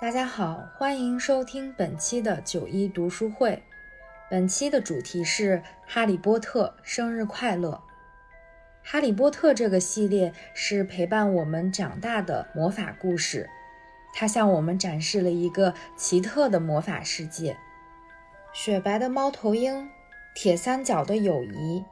大家好，欢迎收听本期的九一读书会。本期的主题是《哈利波特生日快乐》。《哈利波特》这个系列是陪伴我们长大的魔法故事，它向我们展示了一个奇特的魔法世界。雪白的猫头鹰，铁三角的友谊，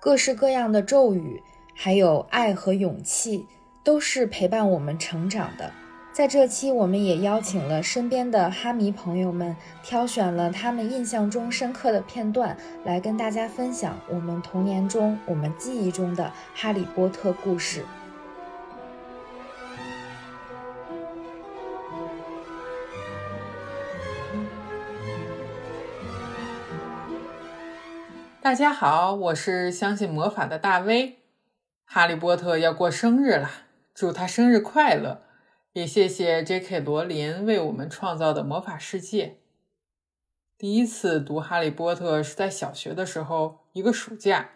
各式各样的咒语，还有爱和勇气，都是陪伴我们成长的。在这期，我们也邀请了身边的哈迷朋友们，挑选了他们印象中深刻的片段，来跟大家分享我们童年中、我们记忆中的哈利波特故事。大家好，我是相信魔法的大威。哈利波特要过生日了，祝他生日快乐！也谢谢 J.K. 罗琳为我们创造的魔法世界。第一次读《哈利波特》是在小学的时候，一个暑假，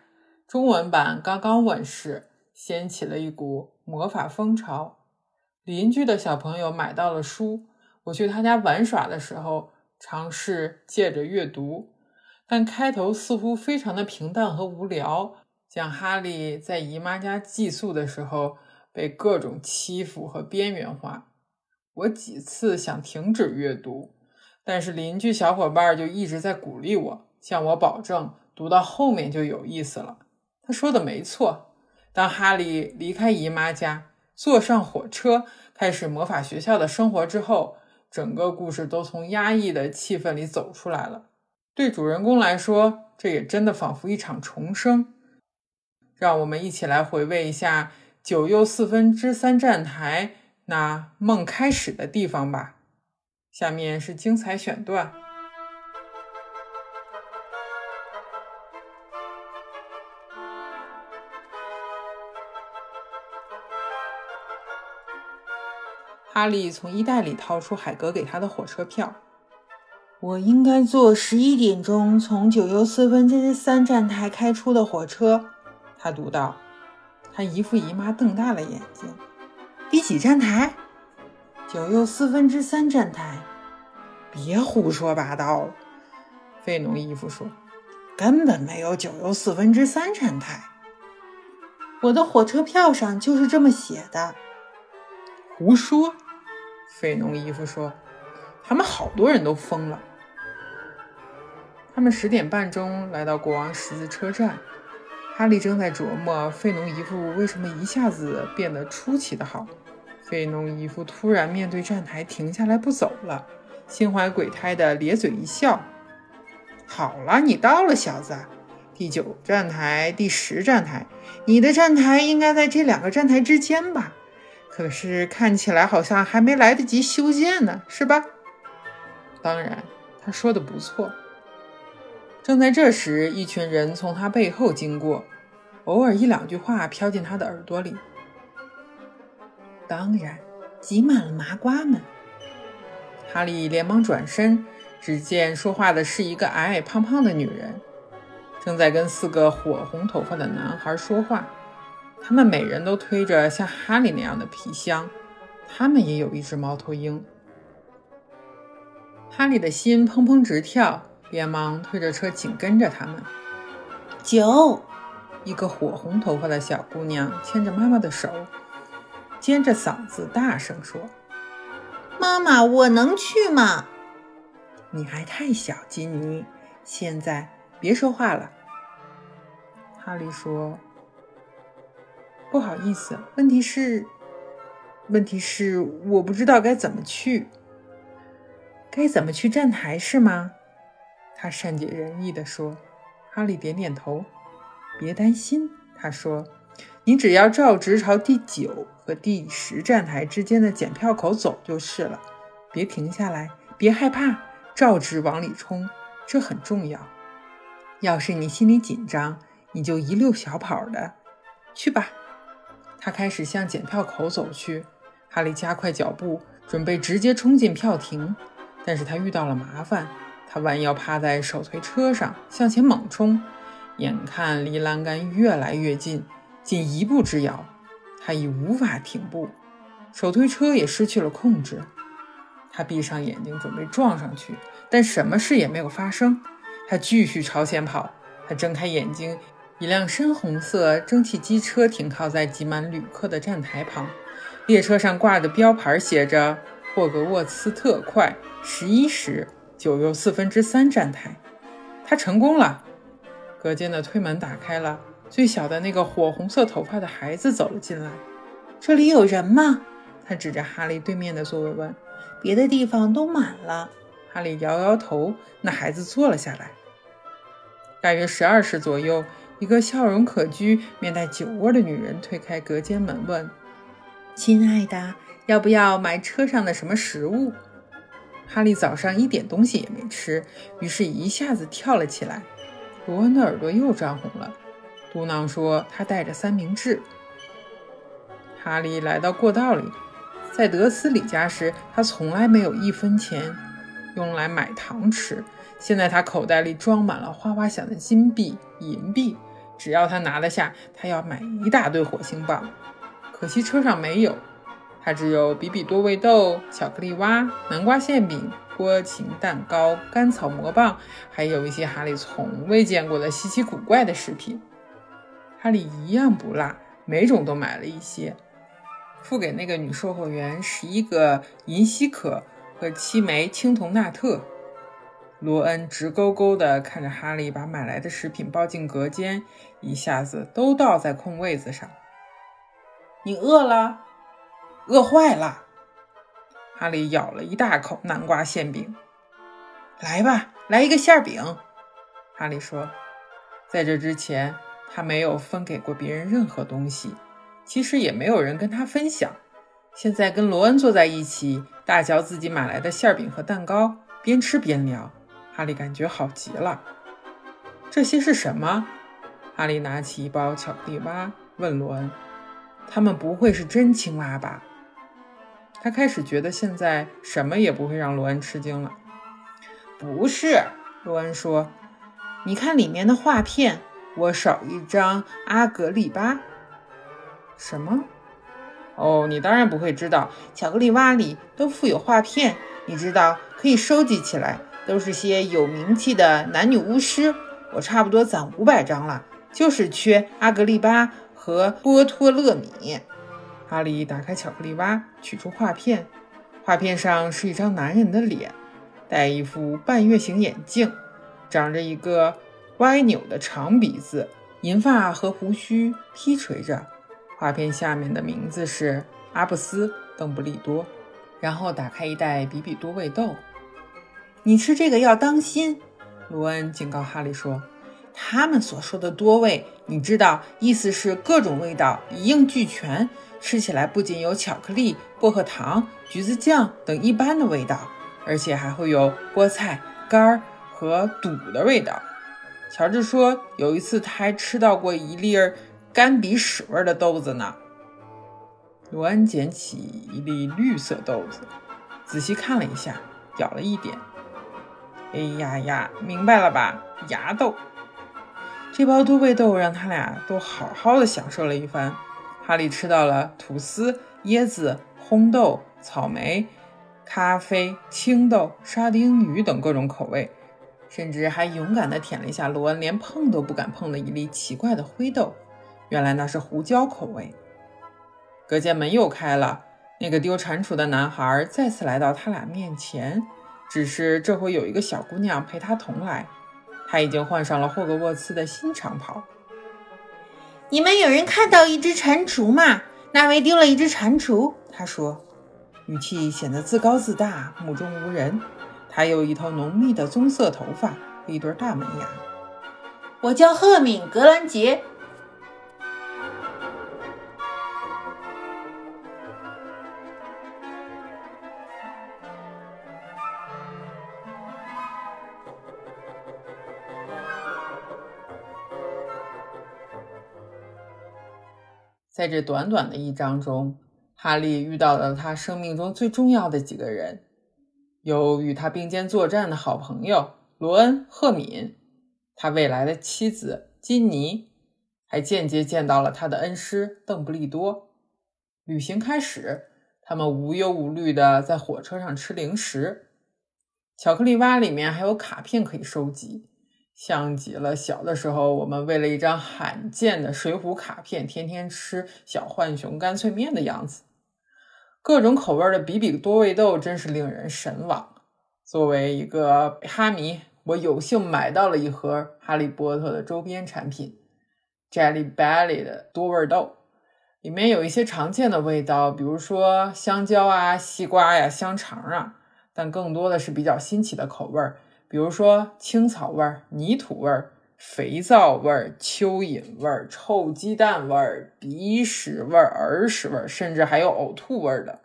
中文版刚刚问世，掀起了一股魔法风潮。邻居的小朋友买到了书，我去他家玩耍的时候，尝试借着阅读，但开头似乎非常的平淡和无聊，讲哈利在姨妈家寄宿的时候。被各种欺负和边缘化，我几次想停止阅读，但是邻居小伙伴就一直在鼓励我，向我保证读到后面就有意思了。他说的没错。当哈利离开姨妈家，坐上火车，开始魔法学校的生活之后，整个故事都从压抑的气氛里走出来了。对主人公来说，这也真的仿佛一场重生。让我们一起来回味一下。九又四分之三站台，那梦开始的地方吧。下面是精彩选段。哈利从衣袋里掏出海格给他的火车票。我应该坐十一点钟从九又四分之三站台开出的火车。他读道。他姨父姨妈瞪大了眼睛。第几站台？九又四分之三站台。别胡说八道了。费农姨父说：“根本没有九又四分之三站台。我的火车票上就是这么写的。”胡说！费农姨父说：“他们好多人都疯了。”他们十点半钟来到国王十字车站。哈利正在琢磨费农姨父为什么一下子变得出奇的好。费农姨父突然面对站台停下来不走了，心怀鬼胎的咧嘴一笑：“好了，你到了，小子。第九站台，第十站台，你的站台应该在这两个站台之间吧？可是看起来好像还没来得及修建呢，是吧？”当然，他说的不错。正在这时，一群人从他背后经过，偶尔一两句话飘进他的耳朵里。当然，挤满了麻瓜们。哈利连忙转身，只见说话的是一个矮矮胖胖的女人，正在跟四个火红头发的男孩说话。他们每人都推着像哈利那样的皮箱，他们也有一只猫头鹰。哈利的心砰砰直跳。连忙推着车紧跟着他们。九，一个火红头发的小姑娘牵着妈妈的手，尖着嗓子大声说：“妈妈，我能去吗？”“你还太小，金妮，现在别说话了。”哈利说：“不好意思，问题是，问题是我不知道该怎么去。该怎么去站台是吗？”他善解人意地说：“哈利点点头，别担心。”他说：“你只要照直朝第九和第十站台之间的检票口走就是了，别停下来，别害怕，照直往里冲，这很重要。要是你心里紧张，你就一溜小跑的去吧。”他开始向检票口走去。哈利加快脚步，准备直接冲进票亭，但是他遇到了麻烦。他弯腰趴在手推车上，向前猛冲，眼看离栏杆越来越近，仅一步之遥，他已无法停步，手推车也失去了控制。他闭上眼睛准备撞上去，但什么事也没有发生。他继续朝前跑。他睁开眼睛，一辆深红色蒸汽机车停靠在挤满旅客的站台旁，列车上挂的标牌写着“霍格沃茨特快，十一时九又四分之三站台”。他成功了。隔间的推门打开了，最小的那个火红色头发的孩子走了进来。这里有人吗？他指着哈利对面的座位问。别的地方都满了。哈利摇摇头。那孩子坐了下来。大约十二时左右，一个笑容可掬、面带酒窝的女人推开隔间门问：“亲爱的，要不要买车上的什么食物？”哈利早上一点东西也没吃，于是一下子跳了起来。罗恩的耳朵又涨红了，嘟囔说：“他带着三明治。”哈利来到过道里，在德斯里家时，他从来没有一分钱用来买糖吃。现在他口袋里装满了哗哗响的金币、银币，只要他拿得下，他要买一大堆火星棒。可惜车上没有，他只有比比多味豆、巧克力蛙、南瓜馅饼、波琴蛋糕、甘草魔棒，还有一些哈利从未见过的稀奇古怪的食品。哈利一样不落，每种都买了一些，付给那个女售货员十一个银西可和七枚青铜纳特。罗恩直勾勾地看着哈利把买来的食品抱进隔间，一下子都倒在空位子上。你饿了？饿坏了。哈利咬了一大口南瓜馅饼。来吧，来一个馅饼。哈利说，在这之前他没有分给过别人任何东西，其实也没有人跟他分享。现在跟罗恩坐在一起，大嚼自己买来的馅饼和蛋糕，边吃边聊。哈利感觉好极了。这些是什么？哈利拿起一包巧克力蛙，问罗恩：“他们不会是真青蛙吧？”他开始觉得现在什么也不会让罗恩吃惊了。不是，罗恩说：“你看里面的画片，我少一张阿格丽巴。”什么？哦，你当然不会知道，巧克力蛙里都附有画片，你知道可以收集起来。都是些有名气的男女巫师，我差不多攒五百张了，就是缺阿格丽巴和波托勒米。哈利打开巧克力蛙，取出画片，画片上是一张男人的脸，戴一副半月形眼镜，长着一个歪扭的长鼻子，银发和胡须披垂着。画片下面的名字是阿布斯·邓布利多。然后打开一袋比比多味豆。你吃这个要当心，罗恩警告哈利说：“他们所说的多味，你知道，意思是各种味道一应俱全，吃起来不仅有巧克力、薄荷糖、橘子酱等一般的味道，而且还会有菠菜干和肚的味道。”乔治说，有一次他还吃到过一粒儿干鼻屎味的豆子呢。罗恩捡起一粒绿色豆子，仔细看了一下，咬了一点。哎呀呀，明白了吧？牙豆，这包多味豆让他俩都好好的享受了一番。哈利吃到了吐司、椰子、烘豆、草莓、咖啡、青豆、沙丁鱼等各种口味，甚至还勇敢地舔了一下罗恩连碰都不敢碰的一粒奇怪的灰豆。原来那是胡椒口味。隔间门又开了，那个丢蟾蜍的男孩再次来到他俩面前。只是这回有一个小姑娘陪他同来，他已经换上了霍格沃茨的新长袍。你们有人看到一只蟾蜍吗？那位丢了一只蟾蜍，他说，语气显得自高自大，目中无人。他有一头浓密的棕色头发和一对大门牙。我叫赫敏·格兰杰。在这短短的一章中，哈利遇到了他生命中最重要的几个人：有与他并肩作战的好朋友罗恩·赫敏，他未来的妻子金妮，还间接见到了他的恩师邓布利多。旅行开始，他们无忧无虑的在火车上吃零食。巧克力蛙里面还有卡片可以收集，像极了小的时候我们为了一张罕见的水浒卡片，天天吃小浣熊干脆面的样子。各种口味的比比多味豆真是令人神往。作为一个哈迷，我有幸买到了一盒哈利波特的周边产品 ——Jelly Belly 的多味豆，里面有一些常见的味道，比如说香蕉啊、西瓜呀、香肠啊，但更多的是比较新奇的口味儿，比如说青草味儿、泥土味儿、肥皂味儿、蚯蚓味儿、臭鸡蛋味儿、鼻屎味儿、耳屎味儿，甚至还有呕吐味儿的。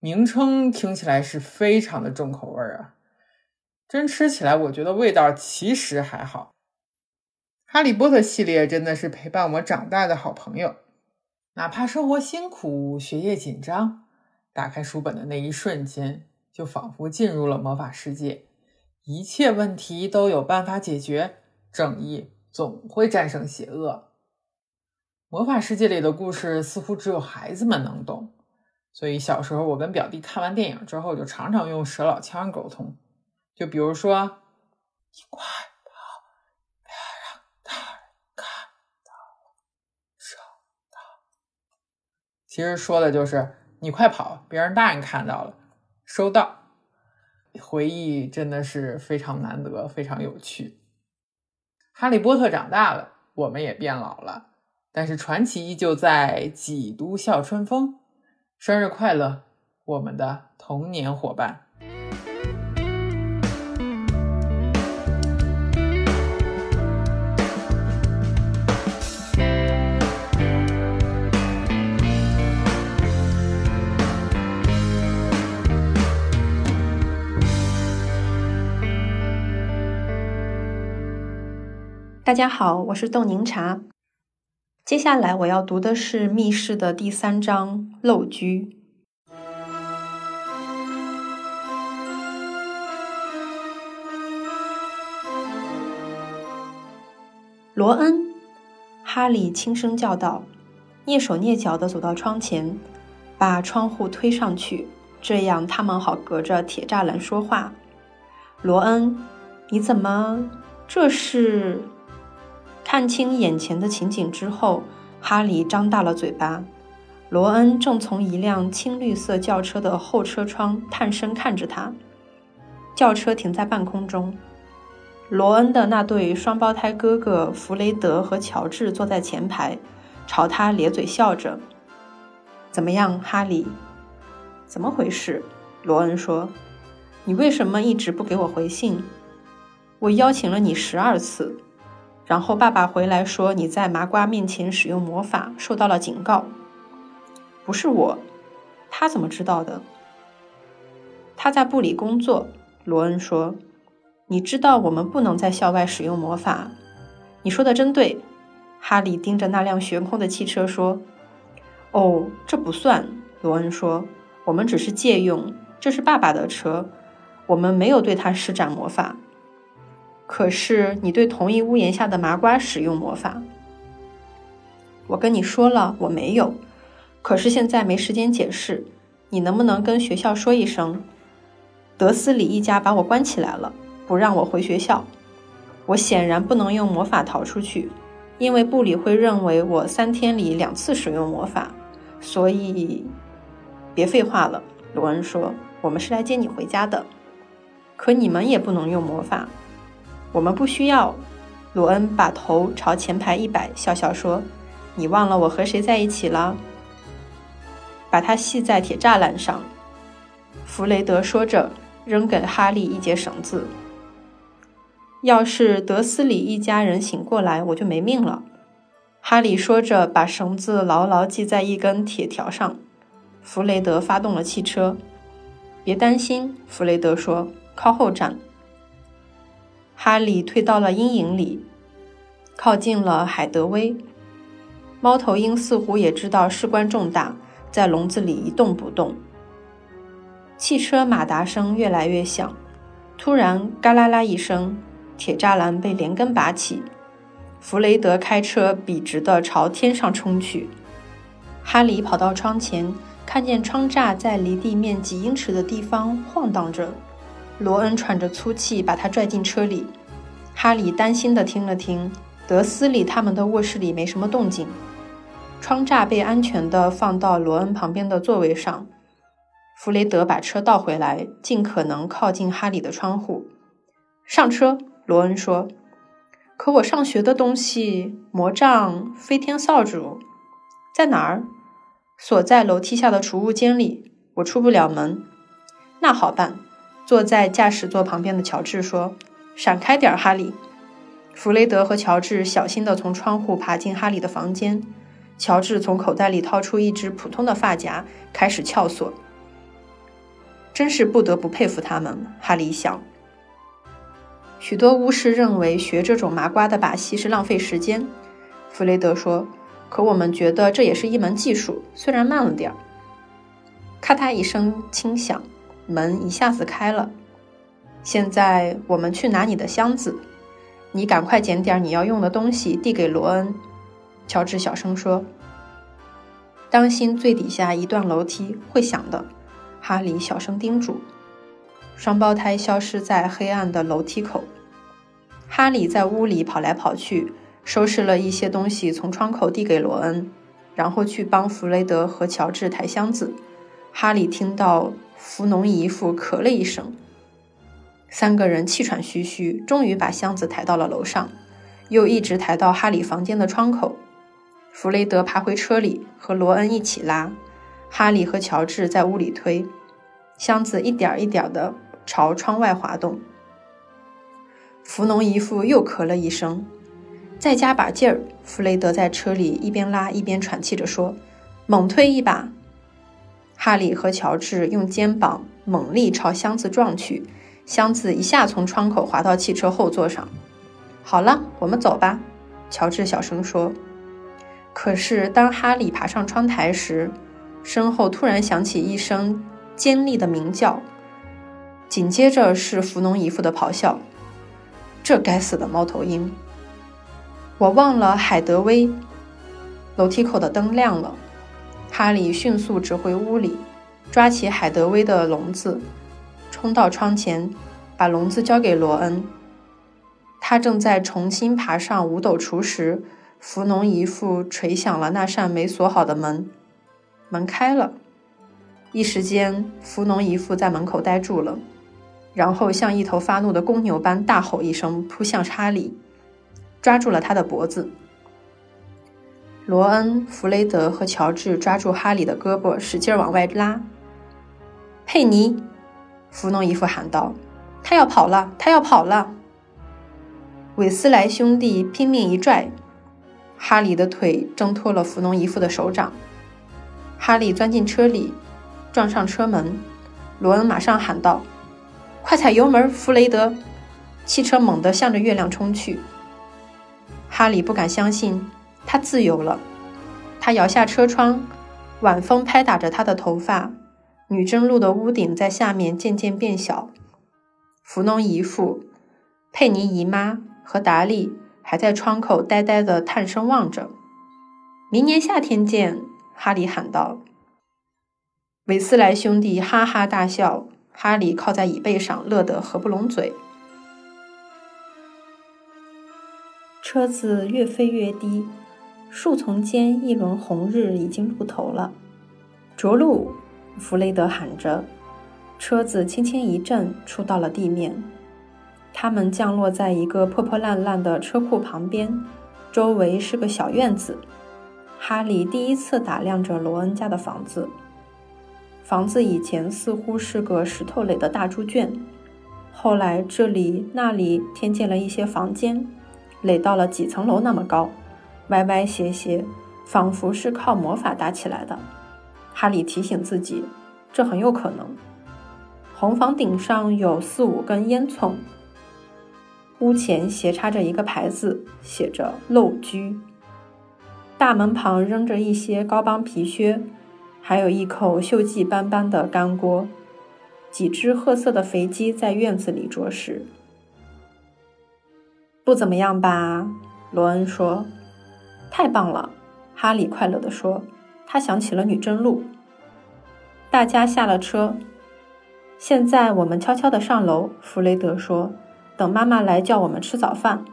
名称听起来是非常的重口味啊。真吃起来，我觉得味道其实还好。哈利波特系列真的是陪伴我长大的好朋友，哪怕生活辛苦、学业紧张，打开书本的那一瞬间，就仿佛进入了魔法世界，一切问题都有办法解决，正义总会战胜邪恶。魔法世界里的故事似乎只有孩子们能懂，所以小时候我跟表弟看完电影之后，就常常用蛇老腔沟通。就比如说，你快跑，别让大人看到了，收到。其实说的就是你快跑，别让大人看到了，收到。回忆真的是非常难得，非常有趣。哈利波特长大了，我们也变老了，但是传奇依旧在，几度笑春风。生日快乐，我们的童年伙伴！大家好，我是豆柠茶。接下来我要读的是《密室》的第三章“陋居”。罗恩，哈利轻声叫道，蹑手蹑脚地走到窗前，把窗户推上去，这样他们好隔着铁栅栏说话。罗恩，你怎么？这是？看清眼前的情景之后，哈利张大了嘴巴。罗恩正从一辆青绿色轿车的后车窗探身看着他。轿车停在半空中，罗恩的那对双胞胎哥哥弗雷德和乔治坐在前排，朝他咧嘴笑着。怎么样，哈利？怎么回事？罗恩说：“你为什么一直不给我回信？我邀请了你十二次。”然后爸爸回来说你在麻瓜面前使用魔法受到了警告。不是我，他怎么知道的？他在部里工作。罗恩说：“你知道我们不能在校外使用魔法。”你说的真对。哈利盯着那辆悬空的汽车说：“哦，这不算。”罗恩说：“我们只是借用，这是爸爸的车，我们没有对他施展魔法。”可是你对同一屋檐下的麻瓜使用魔法，我跟你说了我没有。可是现在没时间解释，你能不能跟学校说一声？德斯里一家把我关起来了，不让我回学校。我显然不能用魔法逃出去，因为布里会认为我三天里两次使用魔法。所以，别废话了，罗恩说，我们是来接你回家的。可你们也不能用魔法。我们不需要。罗恩把头朝前排一摆，笑笑说：“你忘了我和谁在一起了？把它系在铁栅栏上。”弗雷德说着，扔给哈利一截绳子。要是德斯里一家人醒过来，我就没命了。哈利说着，把绳子牢牢系在一根铁条上。弗雷德发动了汽车。别担心，弗雷德说：“靠后站。”哈利退到了阴影里，靠近了海德薇。猫头鹰似乎也知道事关重大，在笼子里一动不动。汽车马达声越来越响，突然“嘎啦啦”一声，铁栅栏被连根拔起。弗雷德开车笔直地朝天上冲去。哈利跑到窗前，看见窗栅在离地面几英尺的地方晃荡着。罗恩喘着粗气，把他拽进车里。哈里担心地听了听，德斯里他们的卧室里没什么动静。窗栅被安全地放到罗恩旁边的座位上。弗雷德把车倒回来，尽可能靠近哈里的窗户。上车，罗恩说。可我上学的东西，魔杖、飞天扫帚，在哪儿？锁在楼梯下的储物间里。我出不了门。那好办。坐在驾驶座旁边的乔治说：“闪开点，哈利。”弗雷德和乔治小心地从窗户爬进哈利的房间。乔治从口袋里掏出一只普通的发夹，开始撬锁。真是不得不佩服他们，哈利想。许多巫师认为学这种麻瓜的把戏是浪费时间，弗雷德说。可我们觉得这也是一门技术，虽然慢了点儿。咔嗒一声轻响。门一下子开了。现在我们去拿你的箱子，你赶快捡点你要用的东西递给罗恩。乔治小声说：“当心最底下一段楼梯会响的。”哈利小声叮嘱。双胞胎消失在黑暗的楼梯口。哈利在屋里跑来跑去，收拾了一些东西，从窗口递给罗恩，然后去帮弗雷德和乔治抬箱子。哈利听到。福农姨父咳了一声，三个人气喘吁吁，终于把箱子抬到了楼上，又一直抬到哈里房间的窗口。弗雷德爬回车里，和罗恩一起拉，哈利和乔治在屋里推，箱子一点一点地朝窗外滑动。福农姨父又咳了一声，再加把劲儿。弗雷德在车里一边拉一边喘气着说：“猛推一把。”哈利和乔治用肩膀猛力朝箱子撞去，箱子一下从窗口滑到汽车后座上。好了，我们走吧，乔治小声说。可是当哈利爬上窗台时，身后突然响起一声尖利的鸣叫，紧接着是福农姨父的咆哮：“这该死的猫头鹰！我忘了海德威。”楼梯口的灯亮了。哈利迅速指回屋里，抓起海德威的笼子，冲到窗前，把笼子交给罗恩。他正在重新爬上五斗橱时，福农姨父捶响了那扇没锁好的门。门开了，一时间，福农姨父在门口呆住了，然后像一头发怒的公牛般大吼一声，扑向查理，抓住了他的脖子。罗恩、弗雷德和乔治抓住哈里的胳膊，使劲往外拉。佩妮，弗农姨父喊道：“他要跑了，他要跑了！”韦斯莱兄弟拼命一拽，哈里的腿挣脱了弗农姨父的手掌。哈利钻进车里，撞上车门。罗恩马上喊道：“快踩油门，弗雷德！”汽车猛地向着月亮冲去。哈利不敢相信。他自由了，他摇下车窗，晚风拍打着他的头发。女贞路的屋顶在下面渐渐变小。福农姨父、佩妮姨妈和达利还在窗口呆呆地探身望着。明年夏天见，哈利喊道。韦斯莱兄弟哈哈大笑，哈利靠在椅背上，乐得合不拢嘴。车子越飞越低。树丛间，一轮红日已经露头了。着陆！弗雷德喊着。车子轻轻一震，触到了地面。他们降落在一个破破烂烂的车库旁边，周围是个小院子。哈利第一次打量着罗恩家的房子。房子以前似乎是个石头垒的大猪圈，后来这里那里添建了一些房间，垒到了几层楼那么高。歪歪斜斜，仿佛是靠魔法搭起来的。哈利提醒自己，这很有可能。红房顶上有四五根烟囱，屋前斜插着一个牌子，写着“陋居”。大门旁扔着一些高帮皮靴，还有一口锈迹斑斑的干锅。几只褐色的肥鸡在院子里啄食。不怎么样吧？罗恩说。太棒了，哈利快乐地说。他想起了女真路。大家下了车。现在我们悄悄地上楼，弗雷德说：“等妈妈来叫我们吃早饭。”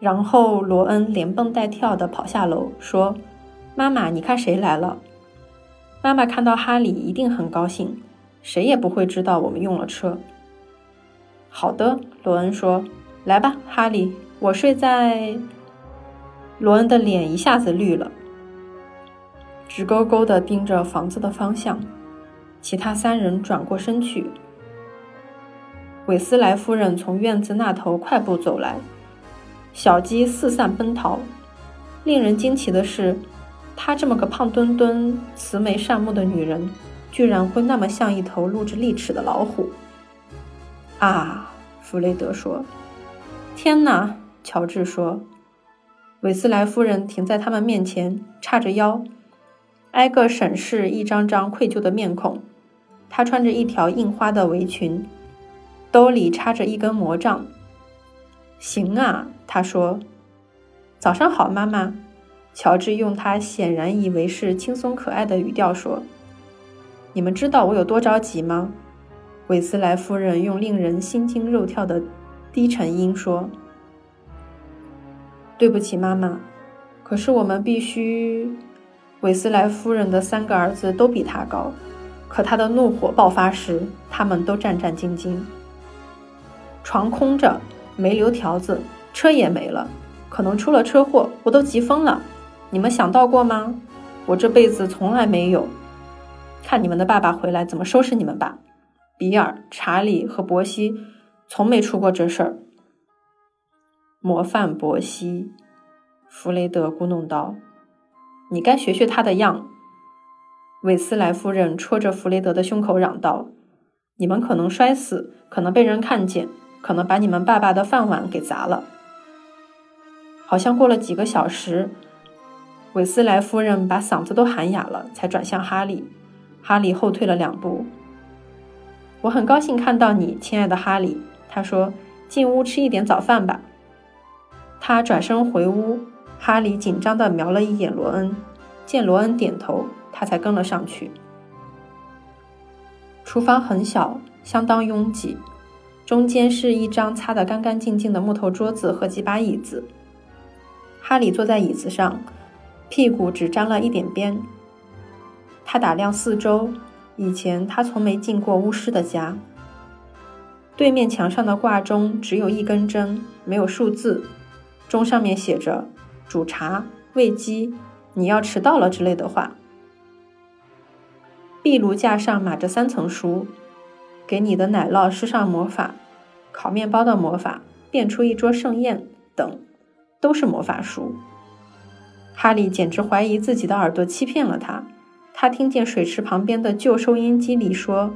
然后罗恩连蹦带跳地跑下楼，说：“妈妈，你看谁来了？”妈妈看到哈利一定很高兴，谁也不会知道我们用了车。好的，罗恩说：“来吧，哈利，我睡在……”罗恩的脸一下子绿了，直勾勾地盯着房子的方向。其他三人转过身去。韦斯莱夫人从院子那头快步走来，小鸡四散奔逃。令人惊奇的是，她这么个胖墩墩、慈眉善目的女人，居然会那么像一头露着利齿的老虎。啊，弗雷德说：“天哪！”乔治说。韦斯莱夫人停在他们面前，叉着腰，挨个审视一张张愧疚的面孔。她穿着一条印花的围裙，兜里插着一根魔杖。行啊，她说：“早上好，妈妈。”乔治用他显然以为是轻松可爱的语调说：“你们知道我有多着急吗？”韦斯莱夫人用令人心惊肉跳的低沉音说：“对不起，妈妈。可是我们必须……”韦斯莱夫人的三个儿子都比他高。可他的怒火爆发时，他们都战战兢兢。床空着，没留条子，车也没了，可能出了车祸，我都急疯了。你们想到过吗？我这辈子从来没有。看你们的爸爸回来怎么收拾你们吧。比尔、查理和伯西从没出过这事儿。模范伯西，弗雷德咕哝道：“你该学学他的样。”韦斯莱夫人戳着弗雷德的胸口嚷道：“你们可能摔死，可能被人看见，可能把你们爸爸的饭碗给砸了。”好像过了几个小时，韦斯莱夫人把嗓子都喊哑了，才转向哈利。哈利后退了两步。“我很高兴看到你，亲爱的哈利。”他说，“进屋吃一点早饭吧。”他转身回屋，哈利紧张地瞄了一眼罗恩，见罗恩点头。他才跟了上去。厨房很小，相当拥挤，中间是一张擦得干干净净的木头桌子和几把椅子。哈利坐在椅子上，屁股只沾了一点边。他打量四周，以前他从没进过巫师的家。对面墙上的挂钟只有一根针，没有数字，钟上面写着“煮茶、喂鸡，你要迟到了”之类的话。壁炉架上码着三层书，给你的奶酪施上魔法，烤面包的魔法，变出一桌盛宴等，都是魔法书。哈利简直怀疑自己的耳朵欺骗了他。他听见水池旁边的旧收音机里说：“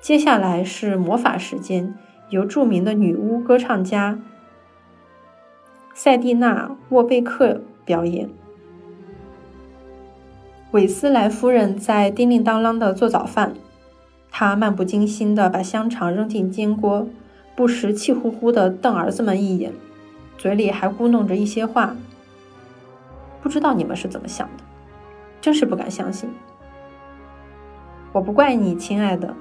接下来是魔法时间，由著名的女巫歌唱家塞蒂娜·沃贝克表演。”韦斯莱夫人在叮叮当啷地做早饭，她漫不经心地把香肠扔进煎锅，不时气呼呼地瞪儿子们一眼，嘴里还咕哝着一些话。不知道你们是怎么想的，真是不敢相信。我不怪你，亲爱的。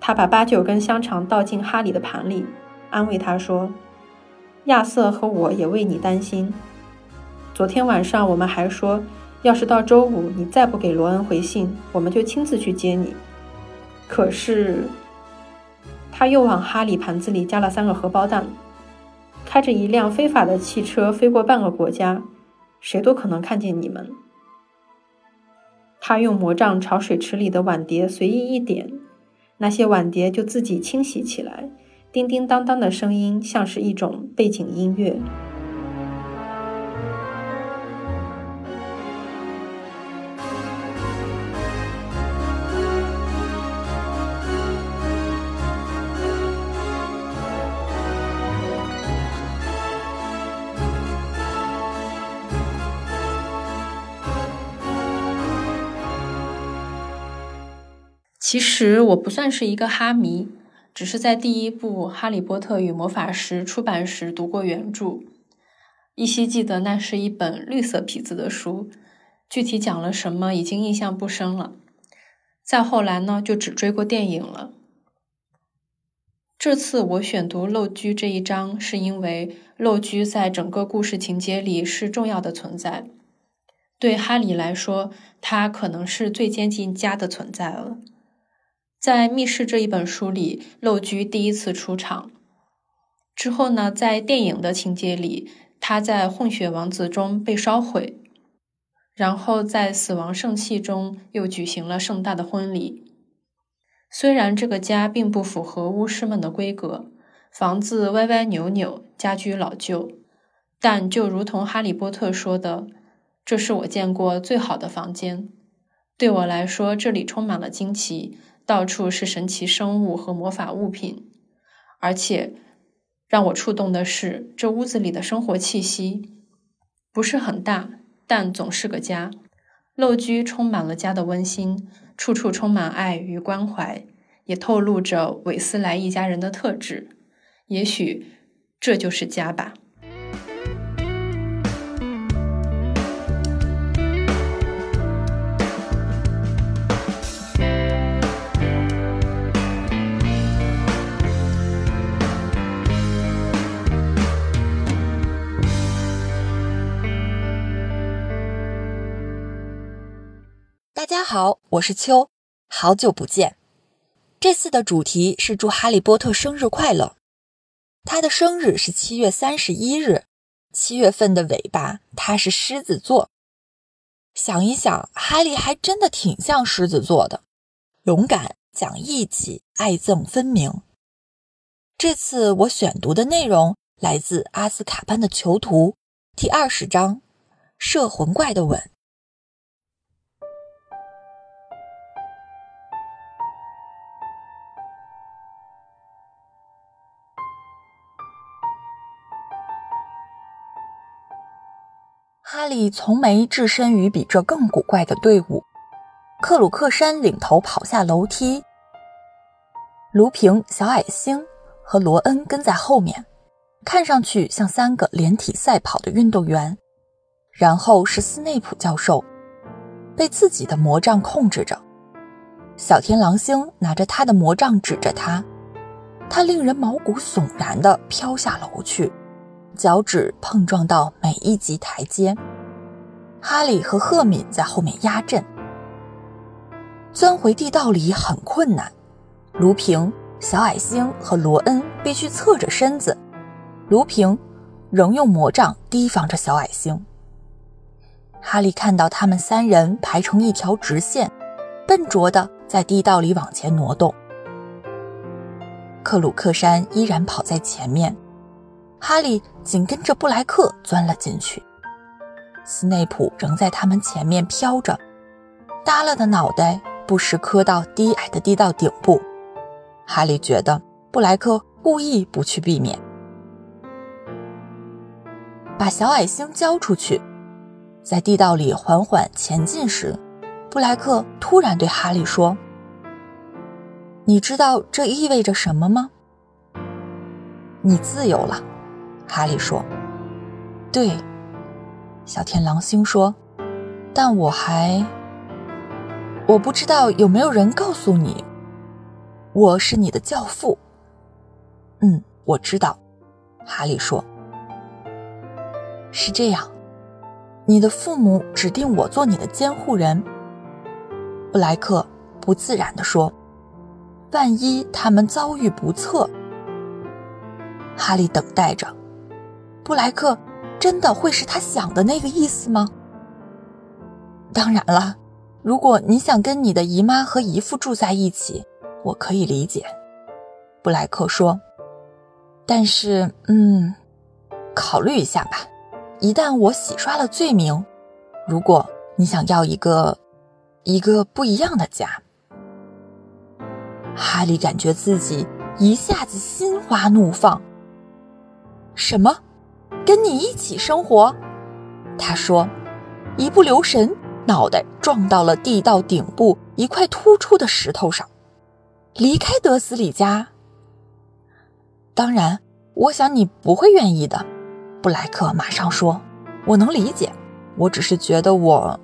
他把八九根香肠倒进哈里的盘里，安慰他说：“亚瑟和我也为你担心。昨天晚上我们还说。”要是到周五你再不给罗恩回信，我们就亲自去接你。可是，他又往哈里盘子里加了三个荷包蛋。开着一辆非法的汽车飞过半个国家，谁都可能看见你们。他用魔杖朝水池里的碗碟随意一点，那些碗碟就自己清洗起来，叮叮当当的声音像是一种背景音乐。其实我不算是一个哈迷，只是在第一部《哈利波特与魔法石》出版时读过原著，依稀记得那是一本绿色皮子的书，具体讲了什么已经印象不深了。再后来呢，就只追过电影了。这次我选读陋居这一章，是因为陋居在整个故事情节里是重要的存在。对哈里来说，他可能是最接近家的存在了。在《密室》这一本书里，陋居第一次出场。之后呢，在电影的情节里，他在混血王子中被烧毁，然后在死亡圣器中又举行了盛大的婚礼。虽然这个家并不符合巫师们的规格，房子歪歪扭扭，家居老旧，但就如同哈利波特说的：“这是我见过最好的房间。”对我来说，这里充满了惊奇，到处是神奇生物和魔法物品。而且让我触动的是，这屋子里的生活气息不是很大，但总是个家。陋居充满了家的温馨。处处充满爱与关怀，也透露着韦斯莱一家人的特质。也许这就是家吧。好，我是秋，好久不见。这次的主题是祝哈利波特生日快乐。他的生日是七月三十一日，七月份的尾巴，他是狮子座。想一想，哈利还真的挺像狮子座的，勇敢、讲义气、爱憎分明。这次我选读的内容来自《阿斯卡班的囚徒》第二十章：摄魂怪的吻。哈利从没置身于比这更古怪的队伍。克鲁克山领头跑下楼梯，卢平、小矮星和罗恩跟在后面，看上去像三个连体赛跑的运动员。然后是斯内普教授，被自己的魔杖控制着。小天狼星拿着他的魔杖指着他，他令人毛骨悚然地飘下楼去。脚趾碰撞到每一级台阶，哈利和赫敏在后面压阵。钻回地道里很困难，卢平、小矮星和罗恩必须侧着身子，卢平仍用魔杖提防着小矮星。哈利看到他们三人排成一条直线，笨拙地在地道里往前挪动。克鲁克山依然跑在前面。哈利紧跟着布莱克钻了进去，斯内普仍在他们前面飘着，耷拉的脑袋不时磕到低矮的地道顶部。哈利觉得布莱克故意不去避免。把小矮星交出去，在地道里缓缓前进时，布莱克突然对哈利说：“你知道这意味着什么吗？你自由了。”哈利说：“对。”小天狼星说：“但我还……我不知道有没有人告诉你，我是你的教父。”“嗯，我知道。”哈利说：“是这样，你的父母指定我做你的监护人。”布莱克不自然地说：“万一他们遭遇不测。”哈利等待着。布莱克真的会是他想的那个意思吗？当然了，如果你想跟你的姨妈和姨父住在一起，我可以理解。布莱克说：“但是，嗯，考虑一下吧。一旦我洗刷了罪名，如果你想要一个一个不一样的家。”哈利感觉自己一下子心花怒放。什么？跟你一起生活，他说，一不留神，脑袋撞到了地道顶部一块突出的石头上。离开德斯里家，当然，我想你不会愿意的。布莱克马上说：“我能理解，我只是觉得我……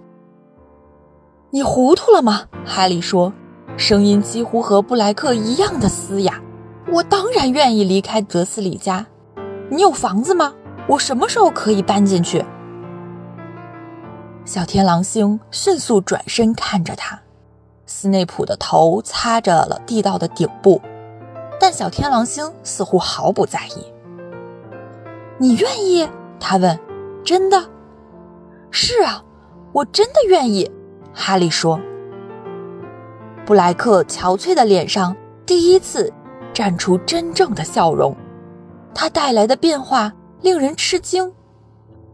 你糊涂了吗？”哈利说：“声音几乎和布莱克一样的嘶哑。我当然愿意离开德斯里家。你有房子吗？我什么时候可以搬进去？小天狼星迅速转身看着他，斯内普的头擦着了地道的顶部，但小天狼星似乎毫不在意。你愿意？他问。真的？是啊，我真的愿意。哈利说。布莱克憔悴的脸上第一次绽出真正的笑容，他带来的变化令人吃惊，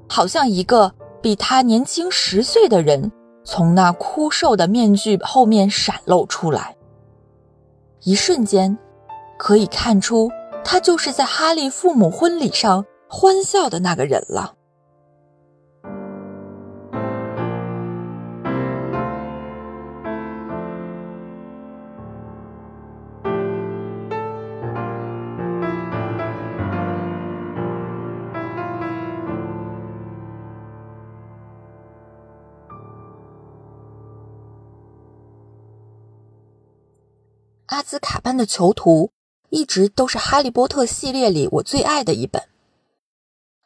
好像一个。比他年轻十岁的人从那枯瘦的面具后面闪露出来，一瞬间，可以看出他就是在哈利父母婚礼上欢笑的那个人了。斯卡班的囚徒一直都是《哈利波特》系列里我最爱的一本，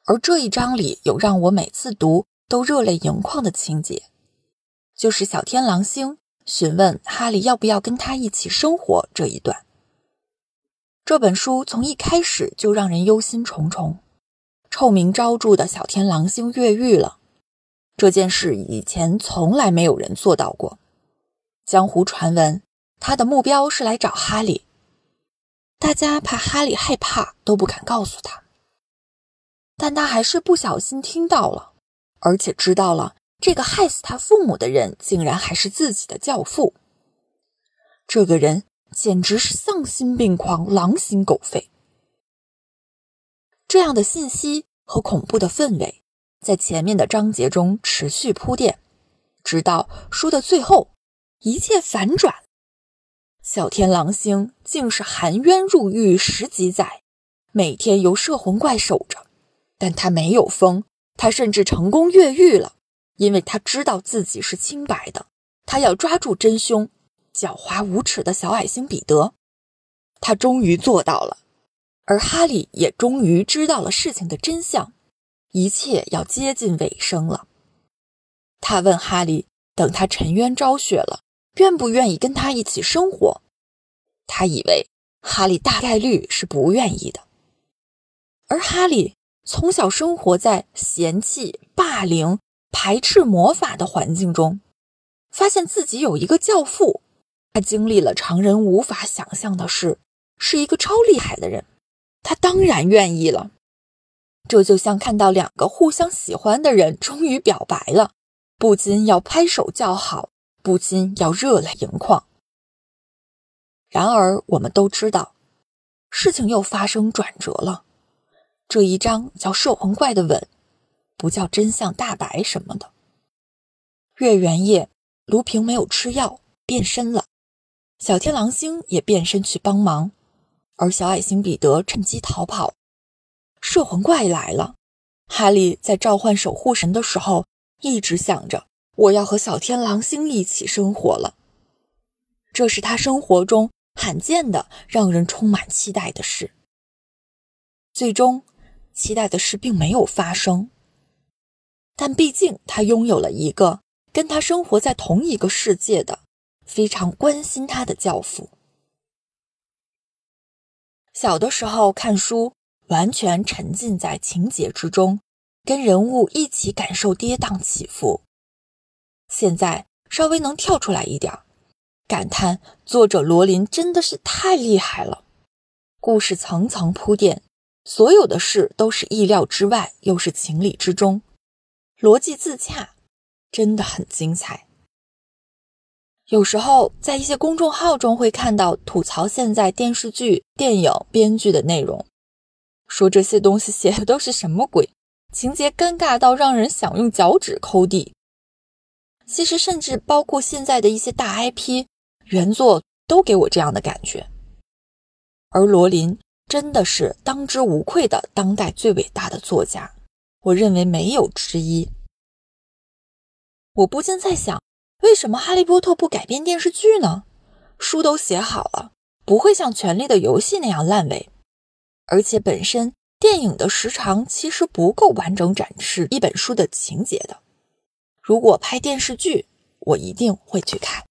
而这一章里有让我每次读都热泪盈眶的情节，就是小天狼星询问哈利要不要跟他一起生活这一段。这本书从一开始就让人忧心忡忡，臭名昭著的小天狼星越狱了，这件事以前从来没有人做到过，江湖传闻。他的目标是来找哈利，大家怕哈利害怕，都不敢告诉他。但他还是不小心听到了，而且知道了这个害死他父母的人，竟然还是自己的教父。这个人简直是丧心病狂、狼心狗肺。这样的信息和恐怖的氛围，在前面的章节中持续铺垫，直到书的最后，一切反转。小天狼星竟是含冤入狱十几载，每天由摄魂怪守着，但他没有疯，他甚至成功越狱了，因为他知道自己是清白的。他要抓住真凶，狡猾无耻的小矮星彼得。他终于做到了，而哈利也终于知道了事情的真相，一切要接近尾声了。他问哈利：“等他沉冤昭雪了。”愿不愿意跟他一起生活？他以为哈利大概率是不愿意的。而哈利从小生活在嫌弃、霸凌、排斥魔法的环境中，发现自己有一个教父，他经历了常人无法想象的事，是一个超厉害的人。他当然愿意了。这就像看到两个互相喜欢的人终于表白了，不禁要拍手叫好。不禁要热泪盈眶。然而，我们都知道，事情又发生转折了。这一章叫“摄魂怪的吻”，不叫“真相大白”什么的。月圆夜，卢平没有吃药，变身了。小天狼星也变身去帮忙，而小矮星彼得趁机逃跑。摄魂怪来了。哈利在召唤守护神的时候，一直想着。我要和小天狼星一起生活了，这是他生活中罕见的让人充满期待的事。最终，期待的事并没有发生，但毕竟他拥有了一个跟他生活在同一个世界的、非常关心他的教父。小的时候看书，完全沉浸在情节之中，跟人物一起感受跌宕起伏。现在稍微能跳出来一点，感叹作者罗琳真的是太厉害了。故事层层铺垫，所有的事都是意料之外，又是情理之中，逻辑自洽，真的很精彩。有时候在一些公众号中会看到吐槽现在电视剧、电影编剧的内容，说这些东西写的都是什么鬼，情节尴尬到让人想用脚趾抠地。其实，甚至包括现在的一些大 IP 原作，都给我这样的感觉。而罗琳真的是当之无愧的当代最伟大的作家，我认为没有之一。我不禁在想，为什么《哈利波特》不改编电视剧呢？书都写好了，不会像《权力的游戏》那样烂尾。而且本身电影的时长其实不够完整展示一本书的情节的。如果拍电视剧，我一定会去看。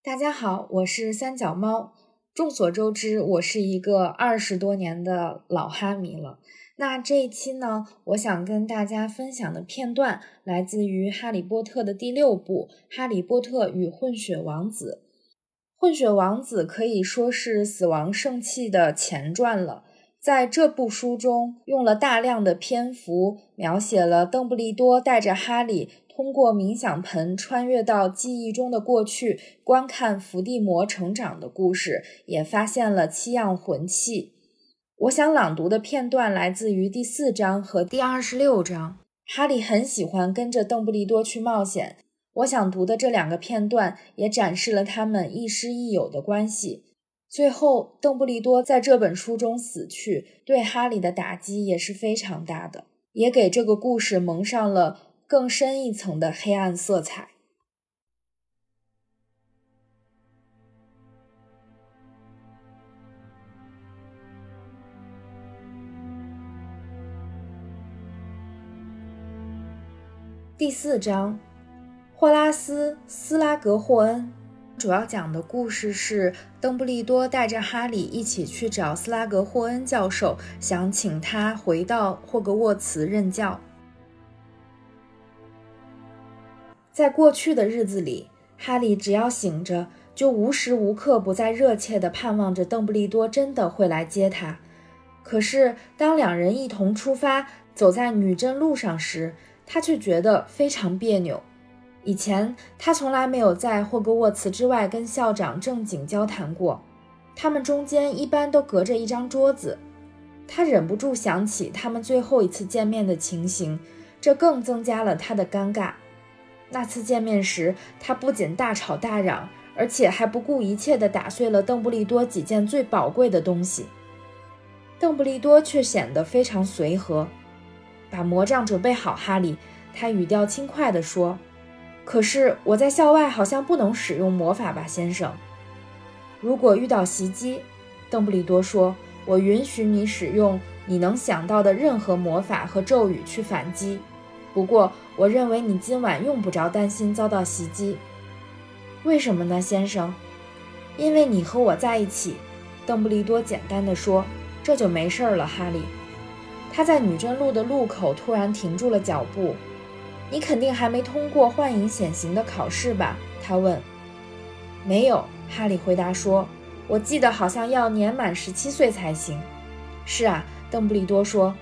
大家好，我是三脚猫。众所周知，我是一个二十多年的老哈迷了。那这一期呢，我想跟大家分享的片段来自于《哈利波特》的第六部《哈利波特与混血王子》。混血王子可以说是死亡圣器的前传了。在这部书中，用了大量的篇幅描写了邓布利多带着哈利。通过冥想盆穿越到记忆中的过去，观看伏地魔成长的故事，也发现了七样魂器。我想朗读的片段来自于第四章和第二十六章。哈利很喜欢跟着邓布利多去冒险。我想读的这两个片段也展示了他们亦师亦友的关系。最后，邓布利多在这本书中死去，对哈利的打击也是非常大的，也给这个故事蒙上了。更深一层的黑暗色彩。第四章，霍拉斯·斯拉格霍恩，主要讲的故事是邓布利多带着哈利一起去找斯拉格霍恩教授，想请他回到霍格沃茨任教。在过去的日子里，哈利只要醒着，就无时无刻不在热切地盼望着邓布利多真的会来接他。可是，当两人一同出发，走在女贞路上时，他却觉得非常别扭。以前，他从来没有在霍格沃茨之外跟校长正经交谈过，他们中间一般都隔着一张桌子。他忍不住想起他们最后一次见面的情形，这更增加了他的尴尬。那次见面时，他不仅大吵大嚷，而且还不顾一切地打碎了邓布利多几件最宝贵的东西。邓布利多却显得非常随和，把魔杖准备好，哈利。他语调轻快地说：“可是我在校外好像不能使用魔法吧，先生？如果遇到袭击，邓布利多说，我允许你使用你能想到的任何魔法和咒语去反击。不过。”我认为你今晚用不着担心遭到袭击，为什么呢，先生？因为你和我在一起。邓布利多简单的说：“这就没事了，哈利。”他在女贞路的路口突然停住了脚步。“你肯定还没通过幻影显形的考试吧？”他问。“没有。”哈利回答说，“我记得好像要年满十七岁才行。”“是啊。”邓布利多说，“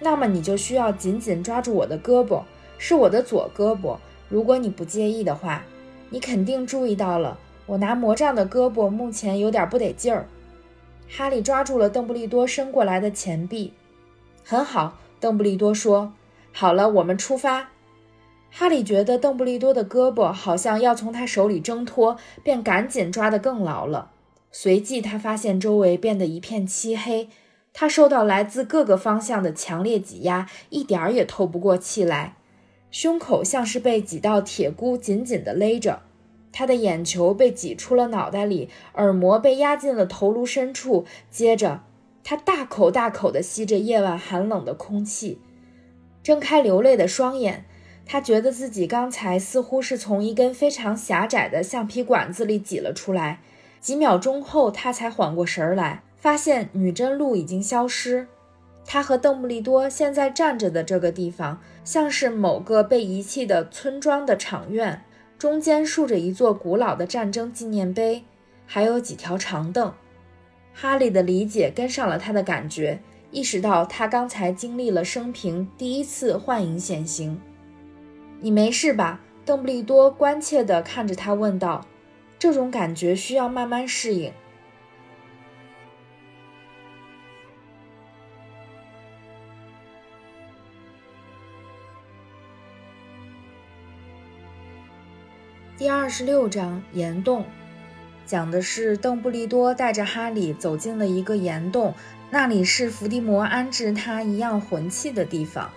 那么你就需要紧紧抓住我的胳膊。”是我的左胳膊，如果你不介意的话，你肯定注意到了，我拿魔杖的胳膊目前有点不得劲儿。哈利抓住了邓布利多伸过来的钱币。很好，邓布利多说：“好了，我们出发。”哈利觉得邓布利多的胳膊好像要从他手里挣脱，便赶紧抓得更牢了。随即，他发现周围变得一片漆黑，他受到来自各个方向的强烈挤压，一点儿也透不过气来。胸口像是被几道铁箍紧紧地勒着，他的眼球被挤出了脑袋里，耳膜被压进了头颅深处。接着，他大口大口地吸着夜晚寒冷的空气，睁开流泪的双眼。他觉得自己刚才似乎是从一根非常狭窄的橡皮管子里挤了出来。几秒钟后，他才缓过神来，发现女贞路已经消失。他和邓布利多现在站着的这个地方，像是某个被遗弃的村庄的场院，中间竖着一座古老的战争纪念碑，还有几条长凳。哈利的理解跟上了他的感觉，意识到他刚才经历了生平第一次幻影显形。你没事吧？邓布利多关切地看着他问道。这种感觉需要慢慢适应。第二十六章岩洞，讲的是邓布利多带着哈利走进了一个岩洞，那里是伏地魔安置他一样魂器的地方。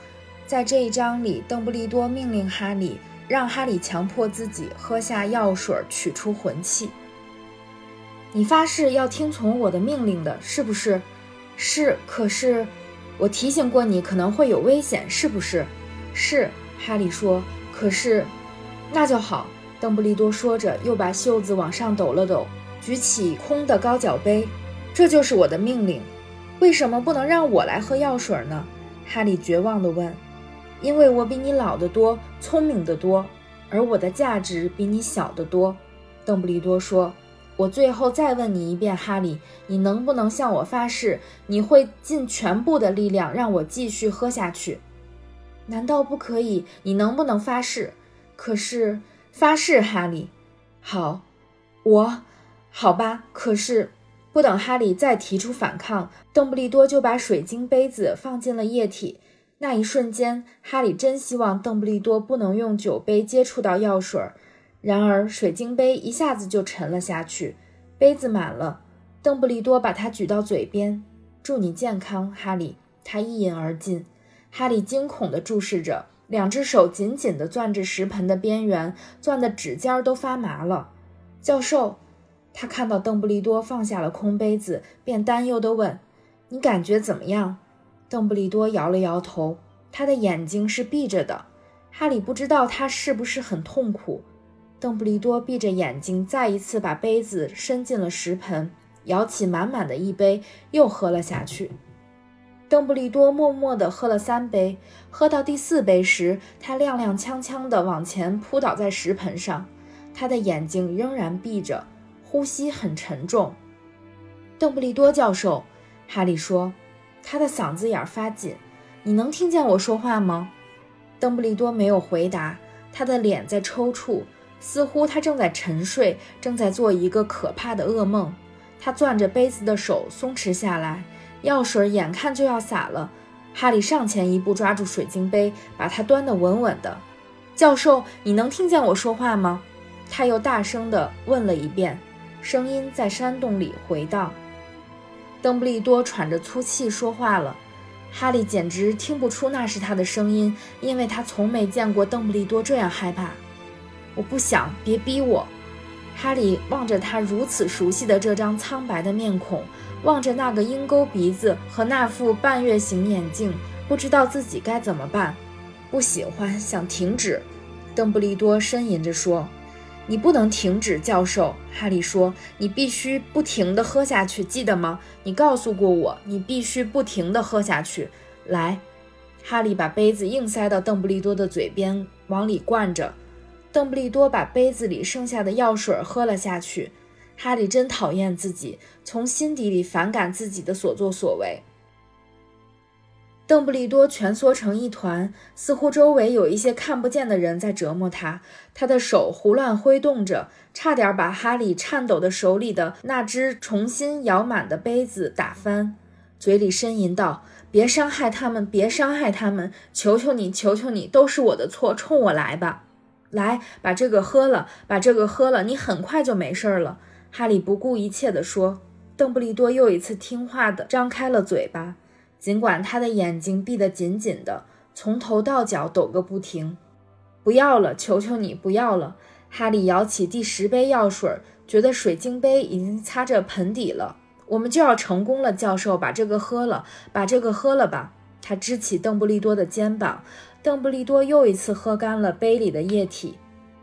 在这一章里，邓布利多命令哈利，让哈利强迫自己喝下药水，取出魂器。你发誓要听从我的命令的，是不是？是。可是，我提醒过你可能会有危险，是不是？是。哈利说。可是，那就好。邓布利多说着，又把袖子往上抖了抖，举起空的高脚杯。这就是我的命令。为什么不能让我来喝药水呢？哈利绝望地问。因为我比你老得多，聪明得多，而我的价值比你小得多。邓布利多说。我最后再问你一遍，哈利，你能不能向我发誓，你会尽全部的力量让我继续喝下去？难道不可以？你能不能发誓？可是。发誓，哈利。好，我，好吧。可是，不等哈利再提出反抗，邓布利多就把水晶杯子放进了液体。那一瞬间，哈利真希望邓布利多不能用酒杯接触到药水。然而，水晶杯一下子就沉了下去，杯子满了。邓布利多把它举到嘴边：“祝你健康，哈利。”他一饮而尽。哈利惊恐地注视着。两只手紧紧地攥着食盆的边缘，攥得指尖都发麻了。教授，他看到邓布利多放下了空杯子，便担忧地问：“你感觉怎么样？”邓布利多摇了摇头，他的眼睛是闭着的。哈利不知道他是不是很痛苦。邓布利多闭着眼睛，再一次把杯子伸进了食盆，舀起满满的一杯，又喝了下去。邓布利多默默地喝了三杯，喝到第四杯时，他踉踉跄跄地往前扑倒在食盆上，他的眼睛仍然闭着，呼吸很沉重。邓布利多教授，哈利说，他的嗓子眼发紧：“你能听见我说话吗？”邓布利多没有回答，他的脸在抽搐，似乎他正在沉睡，正在做一个可怕的噩梦。他攥着杯子的手松弛下来。药水眼看就要洒了，哈利上前一步抓住水晶杯，把它端得稳稳的。教授，你能听见我说话吗？他又大声地问了一遍，声音在山洞里回荡。邓布利多喘着粗气说话了，哈利简直听不出那是他的声音，因为他从没见过邓布利多这样害怕。我不想，别逼我。哈利望着他如此熟悉的这张苍白的面孔。望着那个鹰钩鼻子和那副半月形眼镜，不知道自己该怎么办。不喜欢，想停止。邓布利多呻吟着说：“你不能停止，教授。”哈利说：“你必须不停地喝下去，记得吗？你告诉过我，你必须不停地喝下去。”来，哈利把杯子硬塞到邓布利多的嘴边，往里灌着。邓布利多把杯子里剩下的药水喝了下去。哈利真讨厌自己，从心底里反感自己的所作所为。邓布利多蜷缩成一团，似乎周围有一些看不见的人在折磨他。他的手胡乱挥动着，差点把哈利颤抖的手里的那只重新舀满的杯子打翻，嘴里呻吟道：“别伤害他们，别伤害他们！求求你，求求你，都是我的错，冲我来吧！来，把这个喝了，把这个喝了，你很快就没事了。”哈利不顾一切地说：“邓布利多又一次听话地张开了嘴巴，尽管他的眼睛闭得紧紧的，从头到脚抖个不停。不要了，求求你不要了！”哈利舀起第十杯药水，觉得水晶杯已经擦着盆底了。我们就要成功了，教授，把这个喝了，把这个喝了吧。他支起邓布利多的肩膀，邓布利多又一次喝干了杯里的液体。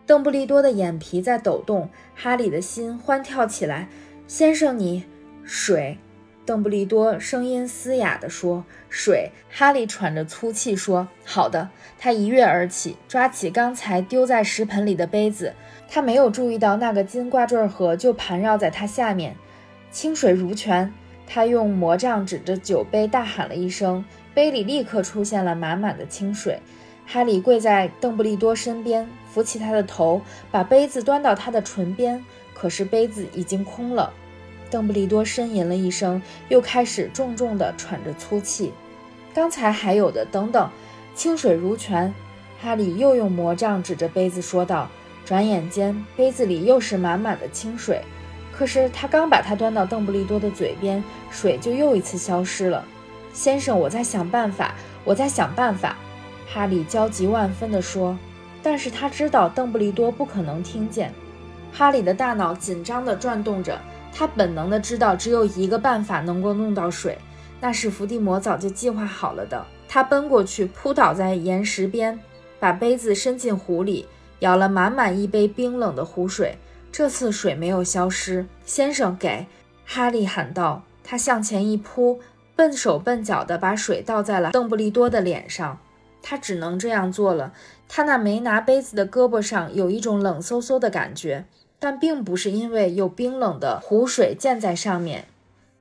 邓布利多的眼皮在抖动，哈利的心欢跳起来。先生，你水？邓布利多声音嘶哑地说：“水。”哈利喘着粗气说：“好的。”他一跃而起，抓起刚才丢在食盆里的杯子。他没有注意到那个金挂坠盒就盘绕在他下面，清水如泉。他用魔杖指着酒杯，大喊了一声，杯里立刻出现了满满的清水。哈利跪在邓布利多身边，扶起他的头，把杯子端到他的唇边。可是杯子已经空了。邓布利多呻吟了一声，又开始重重地喘着粗气。刚才还有的，等等，清水如泉。哈利又用魔杖指着杯子说道：“转眼间，杯子里又是满满的清水。可是他刚把它端到邓布利多的嘴边，水就又一次消失了。先生，我在想办法，我在想办法。哈利焦急万分地说。但是他知道邓布利多不可能听见。哈利的大脑紧张地转动着，他本能地知道只有一个办法能够弄到水，那是伏地魔早就计划好了的。他奔过去，扑倒在岩石边，把杯子伸进湖里，舀了满满一杯冰冷的湖水。这次水没有消失。先生，给！哈利喊道。他向前一扑，笨手笨脚地把水倒在了邓布利多的脸上。他只能这样做了。他那没拿杯子的胳膊上有一种冷飕飕的感觉，但并不是因为有冰冷的湖水溅在上面。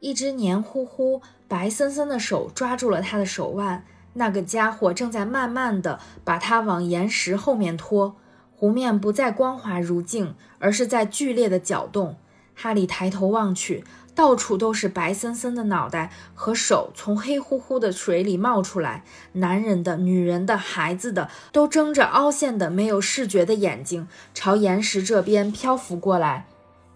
一只黏糊糊、白森森的手抓住了他的手腕。那个家伙正在慢慢地把他往岩石后面拖，湖面不再光滑如镜，而是在剧烈的搅动。哈利抬头望去，到处都是白森森的脑袋和手从黑乎乎的水里冒出来，男人的、女人的、孩子的，都睁着凹陷的、没有视觉的眼睛，朝岩石这边漂浮过来。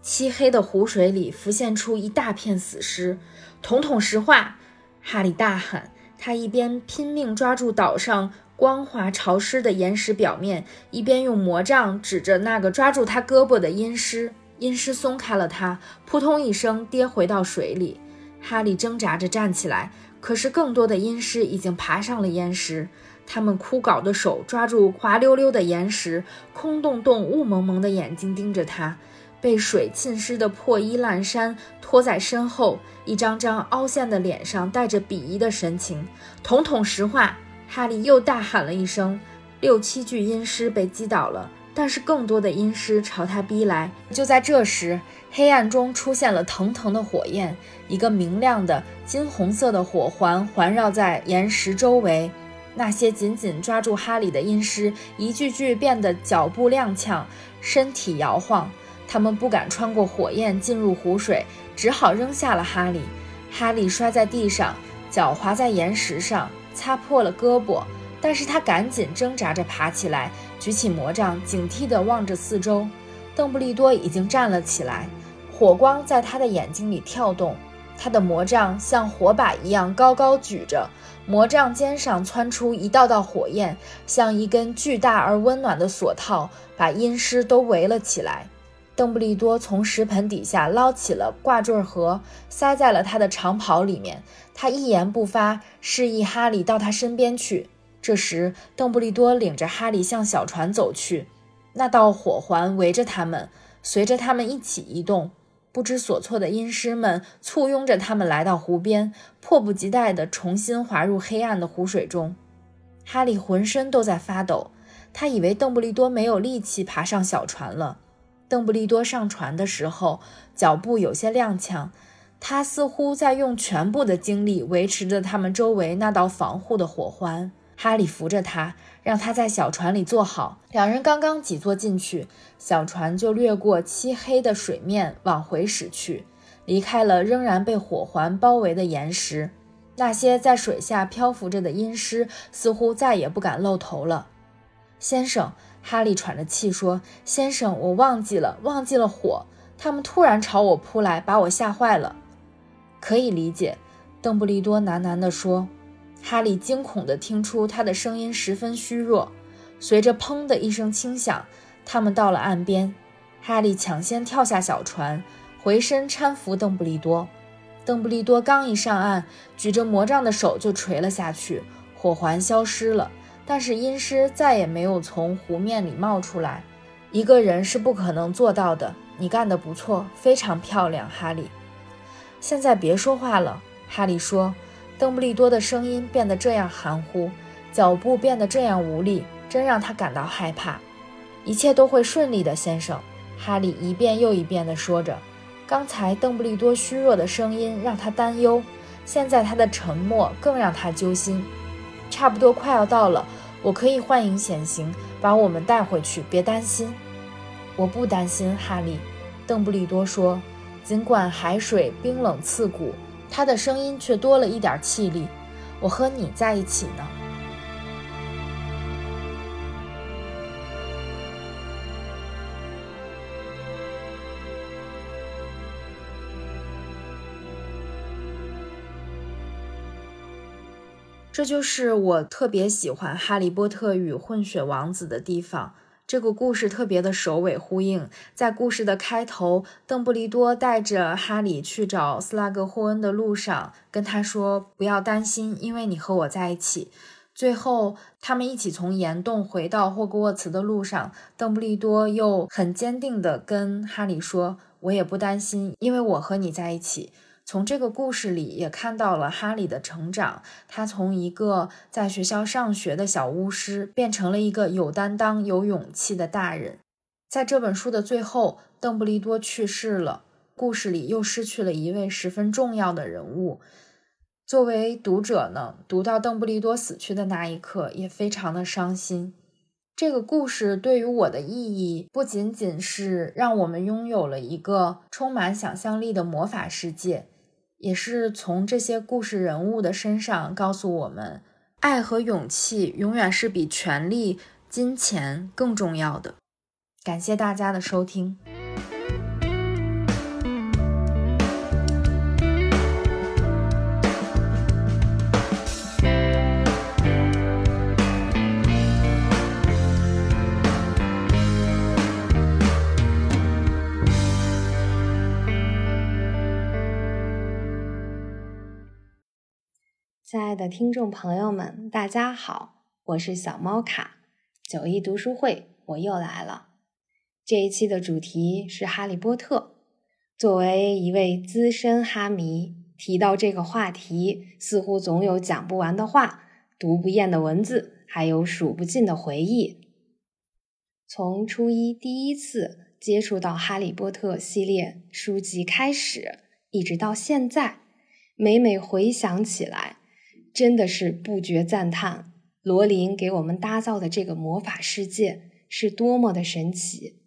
漆黑的湖水里浮现出一大片死尸。统统石化！哈利大喊。他一边拼命抓住岛上光滑潮湿的岩石表面，一边用魔杖指着那个抓住他胳膊的阴尸。阴尸松开了他，扑通一声跌回到水里。哈利挣扎着站起来，可是更多的阴尸已经爬上了岩石。他们枯槁的手抓住滑溜溜的岩石，空洞洞、雾蒙蒙的眼睛盯着他。被水浸湿的破衣烂衫拖在身后，一张张凹陷的脸上带着鄙夷的神情。统统石化，哈利又大喊了一声。六七具阴尸被击倒了，但是更多的阴尸朝他逼来。就在这时，黑暗中出现了腾腾的火焰，一个明亮的金红色的火环环绕在岩石周围。那些紧紧抓住哈利的阴尸，一具具变得脚步踉跄，身体摇晃。他们不敢穿过火焰进入湖水，只好扔下了哈利。哈利摔在地上，脚滑在岩石上，擦破了胳膊。但是他赶紧挣扎着爬起来，举起魔杖，警惕地望着四周。邓布利多已经站了起来，火光在他的眼睛里跳动。他的魔杖像火把一样高高举着，魔杖尖上窜出一道道火焰，像一根巨大而温暖的锁套，把阴尸都围了起来。邓布利多从石盆底下捞起了挂坠盒，塞在了他的长袍里面。他一言不发，示意哈利到他身边去。这时，邓布利多领着哈利向小船走去。那道火环围着他们，随着他们一起移动。不知所措的阴尸们簇拥着他们来到湖边，迫不及待地重新滑入黑暗的湖水中。哈利浑身都在发抖，他以为邓布利多没有力气爬上小船了。邓布利多上船的时候，脚步有些踉跄，他似乎在用全部的精力维持着他们周围那道防护的火环。哈利扶着他，让他在小船里坐好。两人刚刚挤坐进去，小船就掠过漆黑的水面往回驶去，离开了仍然被火环包围的岩石。那些在水下漂浮着的阴尸似乎再也不敢露头了。先生。哈利喘着气说：“先生，我忘记了，忘记了火。他们突然朝我扑来，把我吓坏了。”可以理解，邓布利多喃喃地说。哈利惊恐地听出他的声音十分虚弱。随着“砰”的一声轻响，他们到了岸边。哈利抢先跳下小船，回身搀扶邓布利多。邓布利多刚一上岸，举着魔杖的手就垂了下去，火环消失了。但是阴尸再也没有从湖面里冒出来，一个人是不可能做到的。你干得不错，非常漂亮，哈利。现在别说话了，哈利说。邓布利多的声音变得这样含糊，脚步变得这样无力，真让他感到害怕。一切都会顺利的，先生。哈利一遍又一遍地说着。刚才邓布利多虚弱的声音让他担忧，现在他的沉默更让他揪心。差不多快要到了。我可以幻影显形，把我们带回去，别担心。我不担心，哈利。邓布利多说，尽管海水冰冷刺骨，他的声音却多了一点气力。我和你在一起呢。这就是我特别喜欢哈利波特与混血王子的地方。这个故事特别的首尾呼应。在故事的开头，邓布利多带着哈利去找斯拉格霍恩的路上，跟他说：“不要担心，因为你和我在一起。”最后，他们一起从岩洞回到霍格沃茨的路上，邓布利多又很坚定地跟哈利说：“我也不担心，因为我和你在一起。”从这个故事里也看到了哈利的成长，他从一个在学校上学的小巫师变成了一个有担当、有勇气的大人。在这本书的最后，邓布利多去世了，故事里又失去了一位十分重要的人物。作为读者呢，读到邓布利多死去的那一刻，也非常的伤心。这个故事对于我的意义，不仅仅是让我们拥有了一个充满想象力的魔法世界。也是从这些故事人物的身上告诉我们，爱和勇气永远是比权力、金钱更重要的。感谢大家的收听。亲爱的听众朋友们，大家好，我是小猫卡，九一读书会我又来了。这一期的主题是《哈利波特》。作为一位资深哈迷，提到这个话题，似乎总有讲不完的话，读不厌的文字，还有数不尽的回忆。从初一第一次接触到《哈利波特》系列书籍开始，一直到现在，每每回想起来。真的是不觉赞叹，罗琳给我们搭造的这个魔法世界是多么的神奇，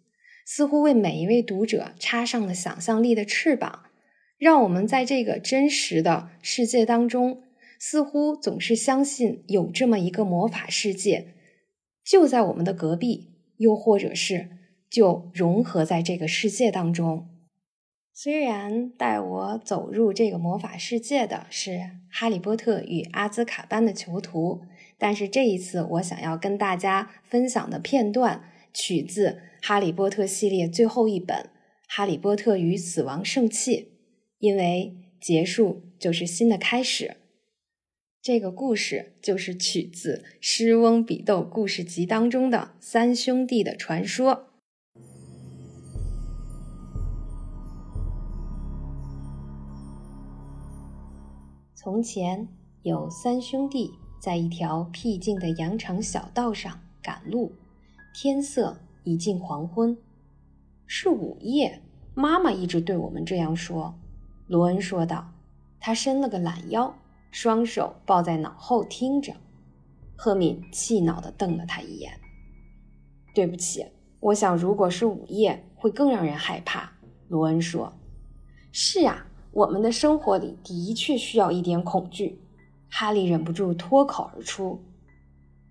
似乎为每一位读者插上了想象力的翅膀，让我们在这个真实的世界当中，似乎总是相信有这么一个魔法世界，就在我们的隔壁，又或者是就融合在这个世界当中。虽然带我走入这个魔法世界的是《哈利波特与阿兹卡班的囚徒》，但是这一次我想要跟大家分享的片段取自《哈利波特》系列最后一本《哈利波特与死亡圣器》，因为结束就是新的开始。这个故事就是取自《诗翁比斗故事集》当中的三兄弟的传说。从前有三兄弟在一条僻静的羊肠小道上赶路，天色已近黄昏，是午夜。妈妈一直对我们这样说。罗恩说道。他伸了个懒腰，双手抱在脑后听着。赫敏气恼地瞪了他一眼。对不起，我想如果是午夜会更让人害怕。罗恩说。是啊。我们的生活里的确需要一点恐惧，哈利忍不住脱口而出。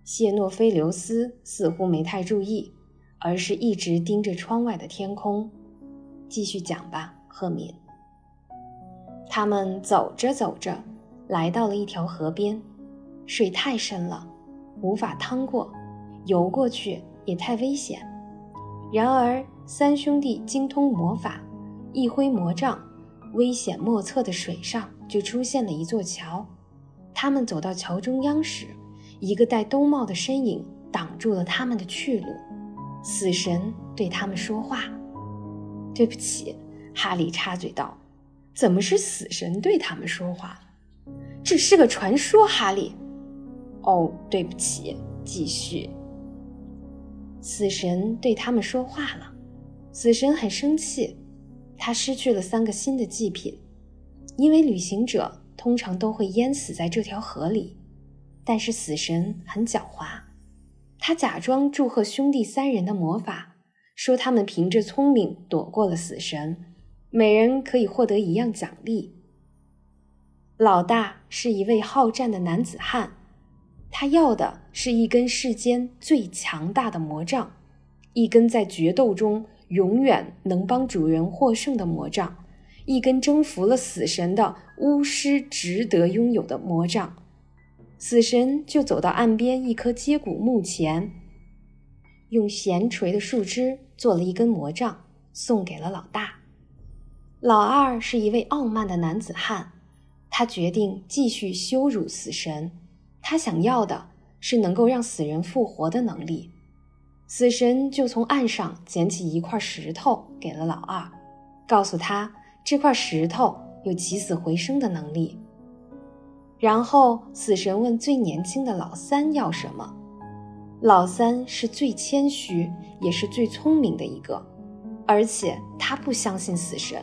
谢诺菲留斯似乎没太注意，而是一直盯着窗外的天空。继续讲吧，赫敏。他们走着走着，来到了一条河边，水太深了，无法趟过，游过去也太危险。然而三兄弟精通魔法，一挥魔杖。危险莫测的水上就出现了一座桥，他们走到桥中央时，一个戴兜帽的身影挡住了他们的去路。死神对他们说话：“对不起。”哈利插嘴道：“怎么是死神对他们说话？这是个传说。”哈利：“哦，对不起。”继续。死神对他们说话了。死神很生气。他失去了三个新的祭品，因为旅行者通常都会淹死在这条河里。但是死神很狡猾，他假装祝贺兄弟三人的魔法，说他们凭着聪明躲过了死神，每人可以获得一样奖励。老大是一位好战的男子汉，他要的是一根世间最强大的魔杖，一根在决斗中。永远能帮主人获胜的魔杖，一根征服了死神的巫师值得拥有的魔杖。死神就走到岸边一棵接骨木前，用弦垂的树枝做了一根魔杖，送给了老大。老二是一位傲慢的男子汉，他决定继续羞辱死神。他想要的是能够让死人复活的能力。死神就从岸上捡起一块石头给了老二，告诉他这块石头有起死回生的能力。然后死神问最年轻的老三要什么，老三是最谦虚也是最聪明的一个，而且他不相信死神，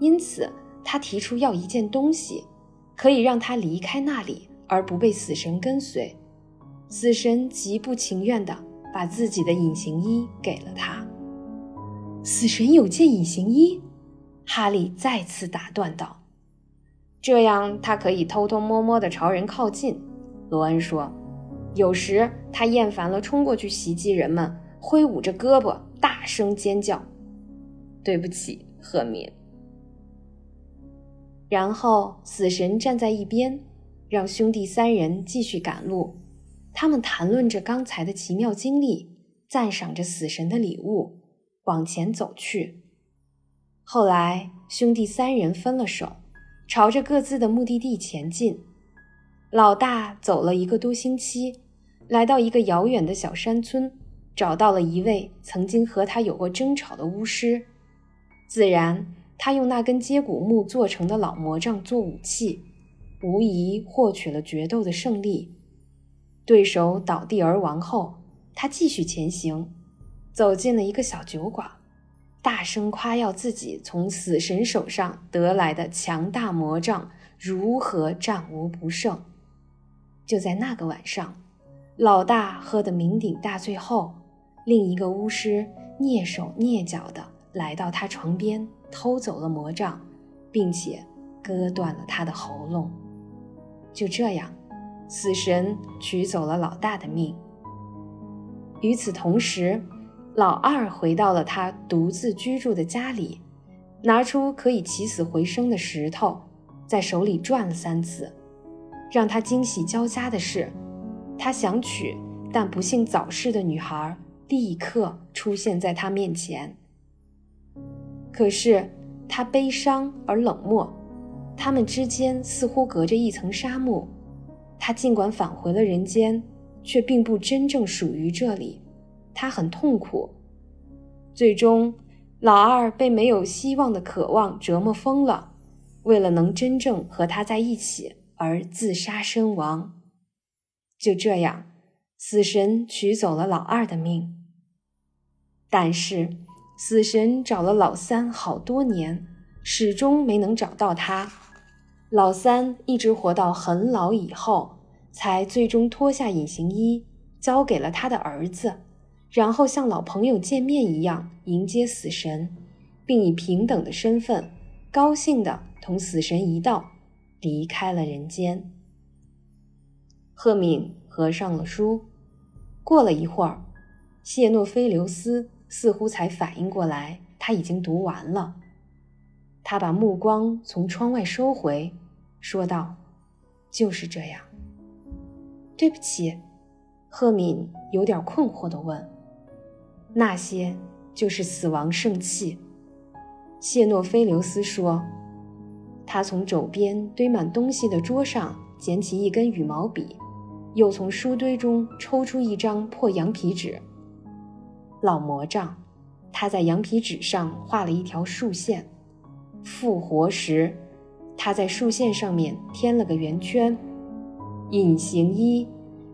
因此他提出要一件东西，可以让他离开那里而不被死神跟随。死神极不情愿地把自己的隐形衣给了他。死神有件隐形衣，哈利再次打断道。这样，他可以偷偷摸摸地朝人靠近。罗恩说：“有时他厌烦了冲过去袭击人们，挥舞着胳膊，大声尖叫。”对不起，赫敏。然后死神站在一边，让兄弟三人继续赶路。他们谈论着刚才的奇妙经历，赞赏着死神的礼物，往前走去。后来，兄弟三人分了手。朝着各自的目的地前进。老大走了一个多星期，来到一个遥远的小山村，找到了一位曾经和他有过争吵的巫师。自然，他用那根接骨木做成的老魔杖做武器，无疑获取了决斗的胜利。对手倒地而亡后，他继续前行，走进了一个小酒馆。大声夸耀自己从死神手上得来的强大魔杖如何战无不胜。就在那个晚上，老大喝得酩酊大醉后，另一个巫师蹑手蹑脚地来到他床边，偷走了魔杖，并且割断了他的喉咙。就这样，死神取走了老大的命。与此同时，老二回到了他独自居住的家里，拿出可以起死回生的石头，在手里转了三次。让他惊喜交加的是，他想娶但不幸早逝的女孩立刻出现在他面前。可是他悲伤而冷漠，他们之间似乎隔着一层沙漠。他尽管返回了人间，却并不真正属于这里。他很痛苦，最终，老二被没有希望的渴望折磨疯了，为了能真正和他在一起而自杀身亡。就这样，死神取走了老二的命。但是，死神找了老三好多年，始终没能找到他。老三一直活到很老以后，才最终脱下隐形衣，交给了他的儿子。然后像老朋友见面一样迎接死神，并以平等的身份，高兴地同死神一道离开了人间。赫敏合上了书，过了一会儿，谢诺菲留斯似乎才反应过来，他已经读完了。他把目光从窗外收回，说道：“就是这样。”对不起，赫敏有点困惑地问。那些就是死亡圣器，谢诺菲留斯说。他从肘边堆满东西的桌上捡起一根羽毛笔，又从书堆中抽出一张破羊皮纸。老魔杖，他在羊皮纸上画了一条竖线。复活时，他在竖线上面添了个圆圈。隐形一，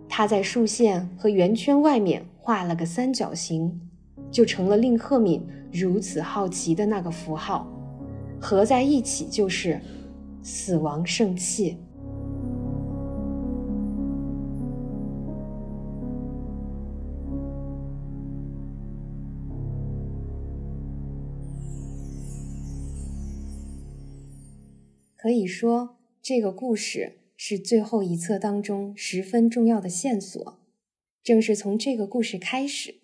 他在竖线和圆圈外面画了个三角形。就成了令赫敏如此好奇的那个符号，合在一起就是死亡圣器。可以说，这个故事是最后一册当中十分重要的线索。正是从这个故事开始。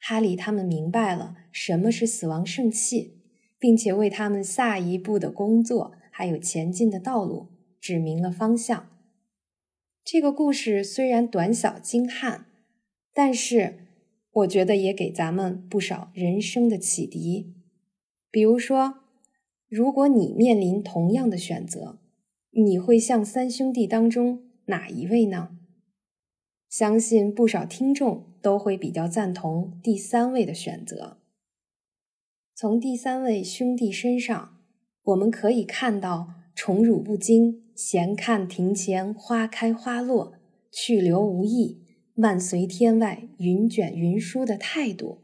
哈利他们明白了什么是死亡圣器，并且为他们下一步的工作还有前进的道路指明了方向。这个故事虽然短小精悍，但是我觉得也给咱们不少人生的启迪。比如说，如果你面临同样的选择，你会像三兄弟当中哪一位呢？相信不少听众都会比较赞同第三位的选择。从第三位兄弟身上，我们可以看到“宠辱不惊，闲看庭前花开花落，去留无意，漫随天外云卷云舒”的态度，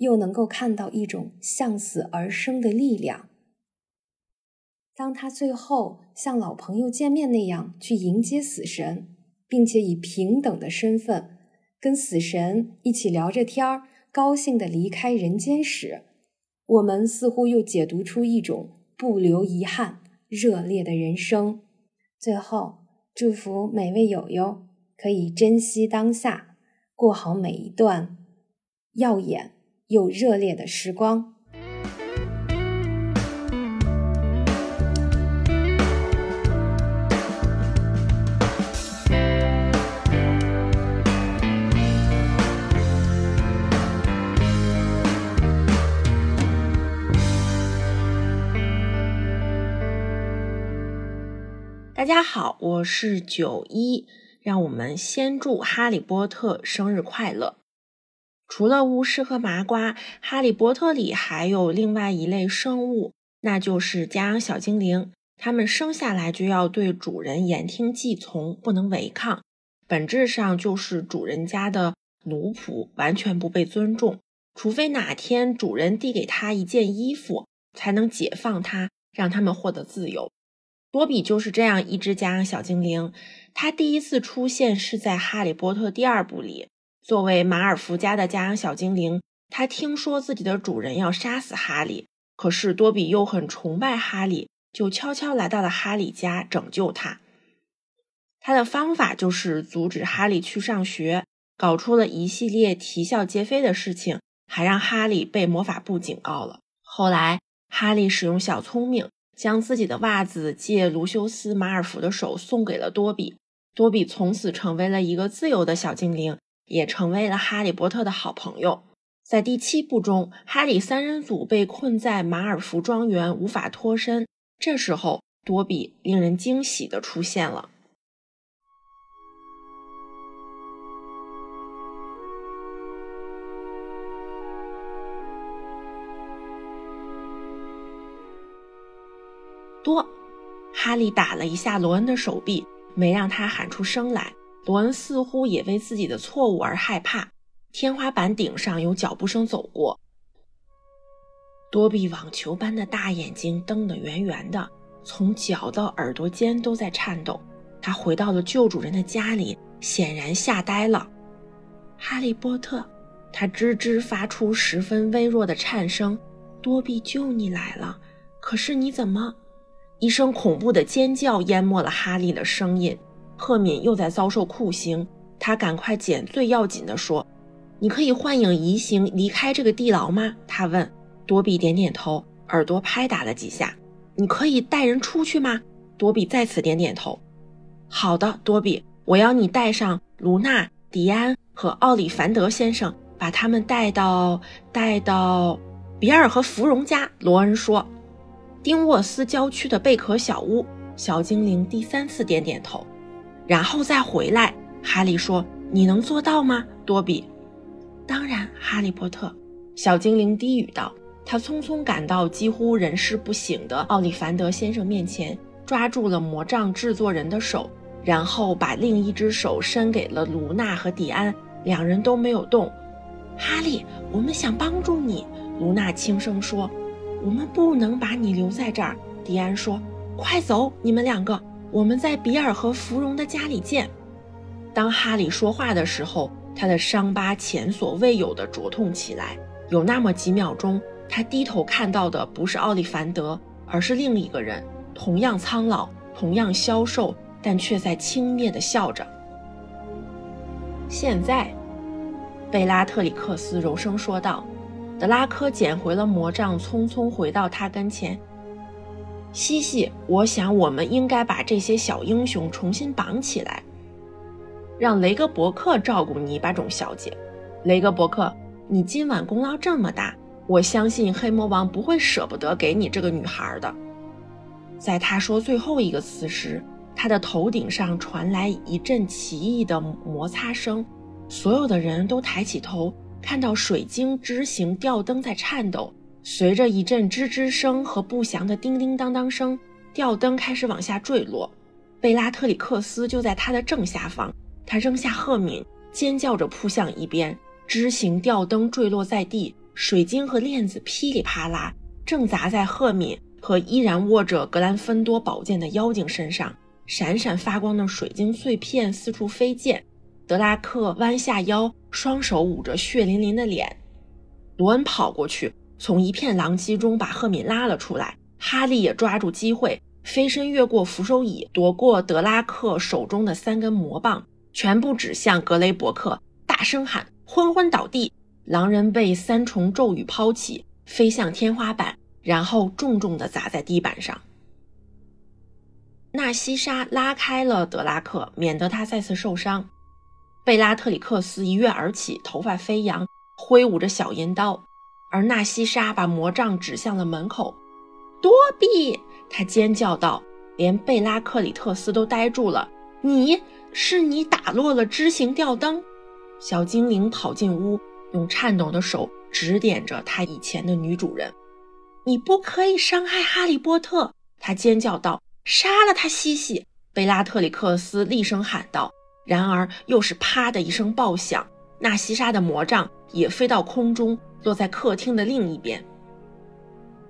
又能够看到一种向死而生的力量。当他最后像老朋友见面那样去迎接死神。并且以平等的身份跟死神一起聊着天儿，高兴地离开人间时，我们似乎又解读出一种不留遗憾、热烈的人生。最后，祝福每位友友可以珍惜当下，过好每一段耀眼又热烈的时光。大家好，我是九一，让我们先祝哈利波特生日快乐。除了巫师和麻瓜，哈利波特里还有另外一类生物，那就是家养小精灵。他们生下来就要对主人言听计从，不能违抗，本质上就是主人家的奴仆，完全不被尊重。除非哪天主人递给他一件衣服，才能解放他，让他们获得自由。多比就是这样一只家养小精灵，它第一次出现是在《哈利波特》第二部里。作为马尔福家的家养小精灵，它听说自己的主人要杀死哈利，可是多比又很崇拜哈利，就悄悄来到了哈利家拯救他。他的方法就是阻止哈利去上学，搞出了一系列啼笑皆非的事情，还让哈利被魔法部警告了。后来，哈利使用小聪明。将自己的袜子借卢修斯·马尔福的手送给了多比，多比从此成为了一个自由的小精灵，也成为了哈利波特的好朋友。在第七部中，哈利三人组被困在马尔福庄园，无法脱身。这时候，多比令人惊喜的出现了。多，哈利打了一下罗恩的手臂，没让他喊出声来。罗恩似乎也为自己的错误而害怕。天花板顶上有脚步声走过，多比网球般的大眼睛瞪得圆圆的，从脚到耳朵尖都在颤抖。他回到了旧主人的家里，显然吓呆了。哈利波特，他吱吱发出十分微弱的颤声：“多比救你来了，可是你怎么？”一声恐怖的尖叫淹没了哈利的声音。赫敏又在遭受酷刑，他赶快捡最要紧的说：“你可以幻影移形离开这个地牢吗？”他问。多比点点头，耳朵拍打了几下。“你可以带人出去吗？”多比再次点点头。“好的，多比，我要你带上卢娜、迪安和奥里凡德先生，把他们带到带到比尔和芙蓉家。”罗恩说。丁沃斯郊区的贝壳小屋，小精灵第三次点点头，然后再回来。哈利说：“你能做到吗，多比？”“当然，哈利波特。”小精灵低语道。他匆匆赶到几乎人事不省的奥利凡德先生面前，抓住了魔杖制作人的手，然后把另一只手伸给了卢娜和迪安。两人都没有动。哈利，我们想帮助你。”卢娜轻声说。我们不能把你留在这儿，迪安说：“快走，你们两个，我们在比尔和芙蓉的家里见。”当哈利说话的时候，他的伤疤前所未有的灼痛起来。有那么几秒钟，他低头看到的不是奥利凡德，而是另一个人，同样苍老，同样消瘦，但却在轻蔑地笑着。现在，贝拉特里克斯柔声说道。德拉科捡回了魔杖，匆匆回到他跟前。西西，我想我们应该把这些小英雄重新绑起来，让雷格伯克照顾泥巴种小姐。雷格伯克，你今晚功劳这么大，我相信黑魔王不会舍不得给你这个女孩的。在他说最后一个词时，他的头顶上传来一阵奇异的摩擦声，所有的人都抬起头，看到水晶枝形吊灯在颤抖。随着一阵吱吱声和不祥的叮叮当当声，吊灯开始往下坠落。贝拉特里克斯就在他的正下方。他扔下赫敏，尖叫着扑向一边。枝形吊灯坠落在地，水晶和链子噼里啪啦，正砸在赫敏和依然握着格兰芬多宝剑的妖精身上。闪闪发光的水晶碎片四处飞溅。德拉克弯下腰，双手捂着血淋淋的脸。罗恩跑过去。从一片狼藉中把赫敏拉了出来，哈利也抓住机会飞身越过扶手椅，夺过德拉克手中的三根魔棒，全部指向格雷伯克，大声喊：“昏昏倒地！”狼人被三重咒语抛起，飞向天花板，然后重重地砸在地板上。纳西莎拉开了德拉克，免得他再次受伤。贝拉特里克斯一跃而起，头发飞扬，挥舞着小银刀。而纳西莎把魔杖指向了门口，多比！他尖叫道，连贝拉克里特斯都呆住了。你是你打落了枝形吊灯？小精灵跑进屋，用颤抖的手指点着他以前的女主人。你不可以伤害哈利波特！他尖叫道。杀了他，西西！贝拉特里克斯厉声喊道。然而又是啪的一声爆响，纳西莎的魔杖也飞到空中。落在客厅的另一边。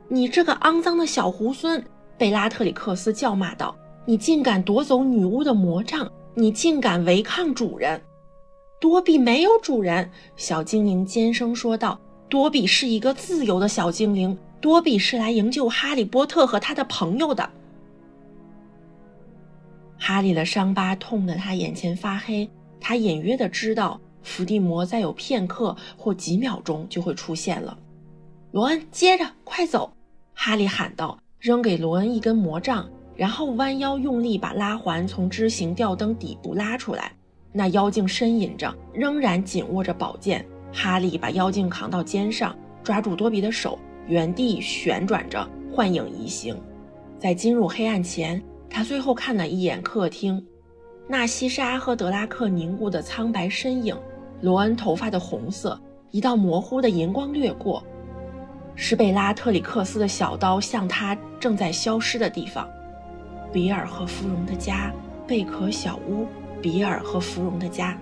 你这个肮脏的小猢狲！贝拉特里克斯叫骂道：“你竟敢夺走女巫的魔杖！你竟敢违抗主人！”多比没有主人，小精灵尖声说道：“多比是一个自由的小精灵，多比是来营救哈利波特和他的朋友的。”哈利的伤疤痛得他眼前发黑，他隐约的知道。伏地魔再有片刻或几秒钟就会出现了。罗恩，接着，快走！哈利喊道，扔给罗恩一根魔杖，然后弯腰用力把拉环从枝形吊灯底部拉出来。那妖精呻吟着，仍然紧握着宝剑。哈利把妖精扛到肩上，抓住多比的手，原地旋转着，幻影移形。在进入黑暗前，他最后看了一眼客厅，纳西莎和德拉克凝固的苍白身影。罗恩头发的红色，一道模糊的银光掠过，是贝拉特里克斯的小刀向他正在消失的地方。比尔和芙蓉的家，贝壳小屋，比尔和芙蓉的家。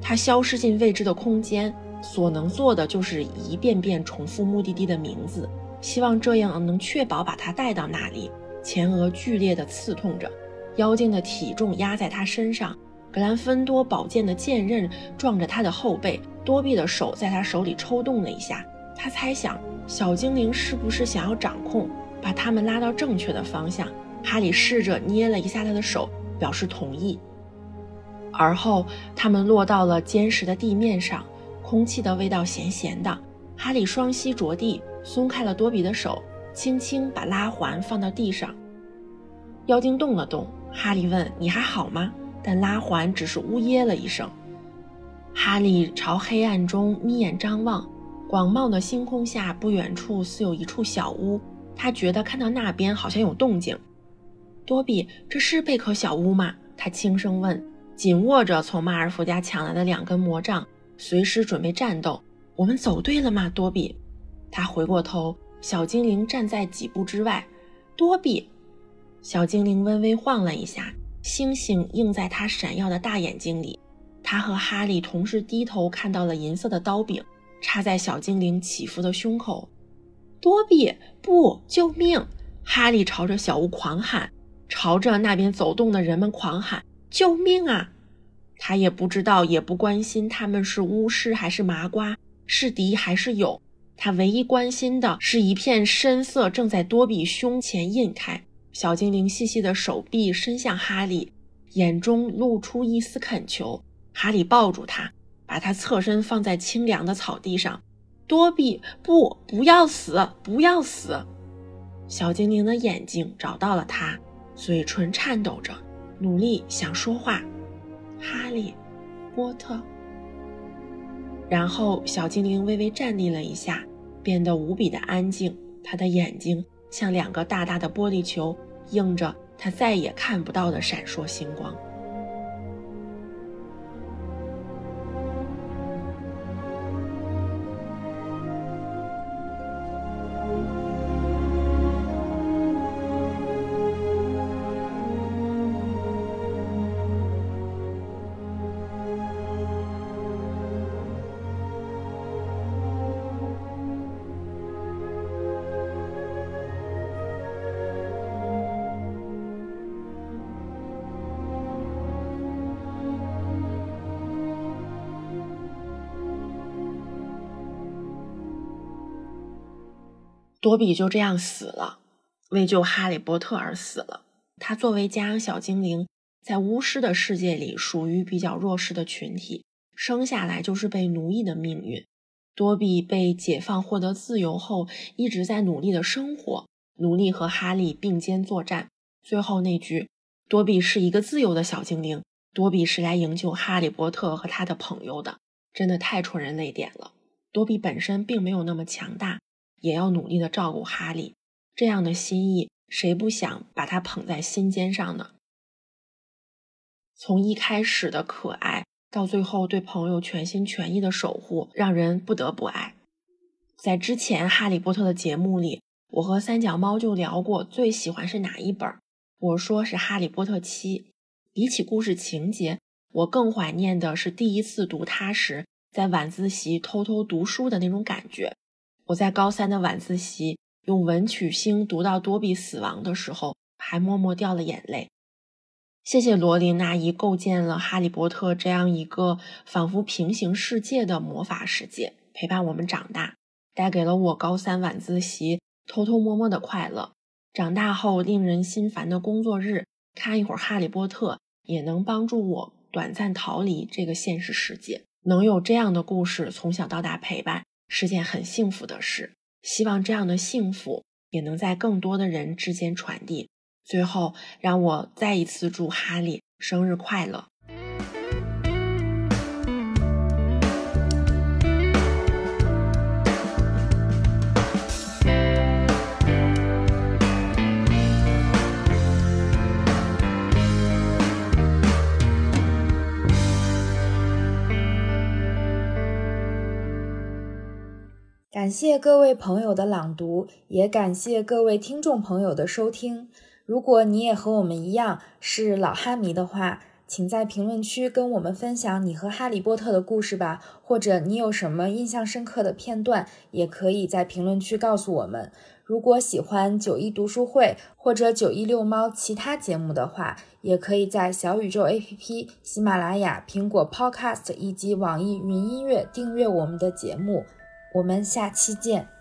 他消失进未知的空间，所能做的就是一遍遍重复目的地的名字，希望这样能确保把他带到那里。前额剧烈的刺痛着，妖精的体重压在他身上。格兰芬多宝剑的剑刃撞着他的后背，多比的手在他手里抽动了一下。他猜想，小精灵是不是想要掌控，把他们拉到正确的方向？哈利试着捏了一下他的手，表示同意。而后，他们落到了坚实的地面上，空气的味道咸咸的。哈利双膝着地，松开了多比的手，轻轻把拉环放到地上。妖精动了动，哈利问：“你还好吗？”但拉环只是呜咽了一声。哈利朝黑暗中眯眼张望，广袤的星空下，不远处似有一处小屋。他觉得看到那边好像有动静。多比，这是贝壳小屋吗？他轻声问，紧握着从马尔福家抢来的两根魔杖，随时准备战斗。我们走对了吗？多比。他回过头，小精灵站在几步之外。多比，小精灵微微晃了一下。星星映在他闪耀的大眼睛里，他和哈利同时低头看到了银色的刀柄插在小精灵起伏的胸口。多比，不，救命！哈利朝着小屋狂喊，朝着那边走动的人们狂喊：“救命啊！”他也不知道，也不关心他们是巫师还是麻瓜，是敌还是友。他唯一关心的是一片深色正在多比胸前印开。小精灵细细的手臂伸向哈利，眼中露出一丝恳求。哈利抱住他，把他侧身放在清凉的草地上。多比，不，不要死，不要死！小精灵的眼睛找到了他，嘴唇颤抖着，努力想说话。哈利波特。然后小精灵微微站立了一下，变得无比的安静。他的眼睛像两个大大的玻璃球，映着他再也看不到的闪烁星光。多比就这样死了，为救哈利波特而死了。他作为家养小精灵，在巫师的世界里属于比较弱势的群体，生下来就是被奴役的命运。多比被解放获得自由后，一直在努力的生活，努力和哈利并肩作战。最后那句“多比是一个自由的小精灵”，多比是来营救哈利波特和他的朋友的，真的太戳人泪点了。多比本身并没有那么强大。也要努力的照顾哈利，这样的心意，谁不想把他捧在心尖上呢？从一开始的可爱，到最后对朋友全心全意的守护，让人不得不爱。在之前《哈利波特》的节目里，我和三脚猫就聊过最喜欢是哪一本，我说是《哈利波特七》。比起故事情节，我更怀念的是第一次读它时，在晚自习偷偷读书的那种感觉。我在高三的晚自习用文曲星读到多比死亡的时候，还默默掉了眼泪。谢谢罗琳阿姨构建了《哈利波特》这样一个仿佛平行世界的魔法世界，陪伴我们长大，带给了我高三晚自习偷偷摸摸的快乐。长大后令人心烦的工作日，看一会儿《哈利波特》也能帮助我短暂逃离这个现实世界。能有这样的故事从小到大陪伴。是件很幸福的事，希望这样的幸福也能在更多的人之间传递。最后，让我再一次祝哈利生日快乐。感谢各位朋友的朗读，也感谢各位听众朋友的收听。如果你也和我们一样是老哈迷的话，请在评论区跟我们分享你和哈利波特的故事吧，或者你有什么印象深刻的片段，也可以在评论区告诉我们。如果喜欢九一读书会或者九一遛猫其他节目的话，也可以在小宇宙 APP、喜马拉雅、苹果 Podcast 以及网易云音乐订阅我们的节目。我们下期见。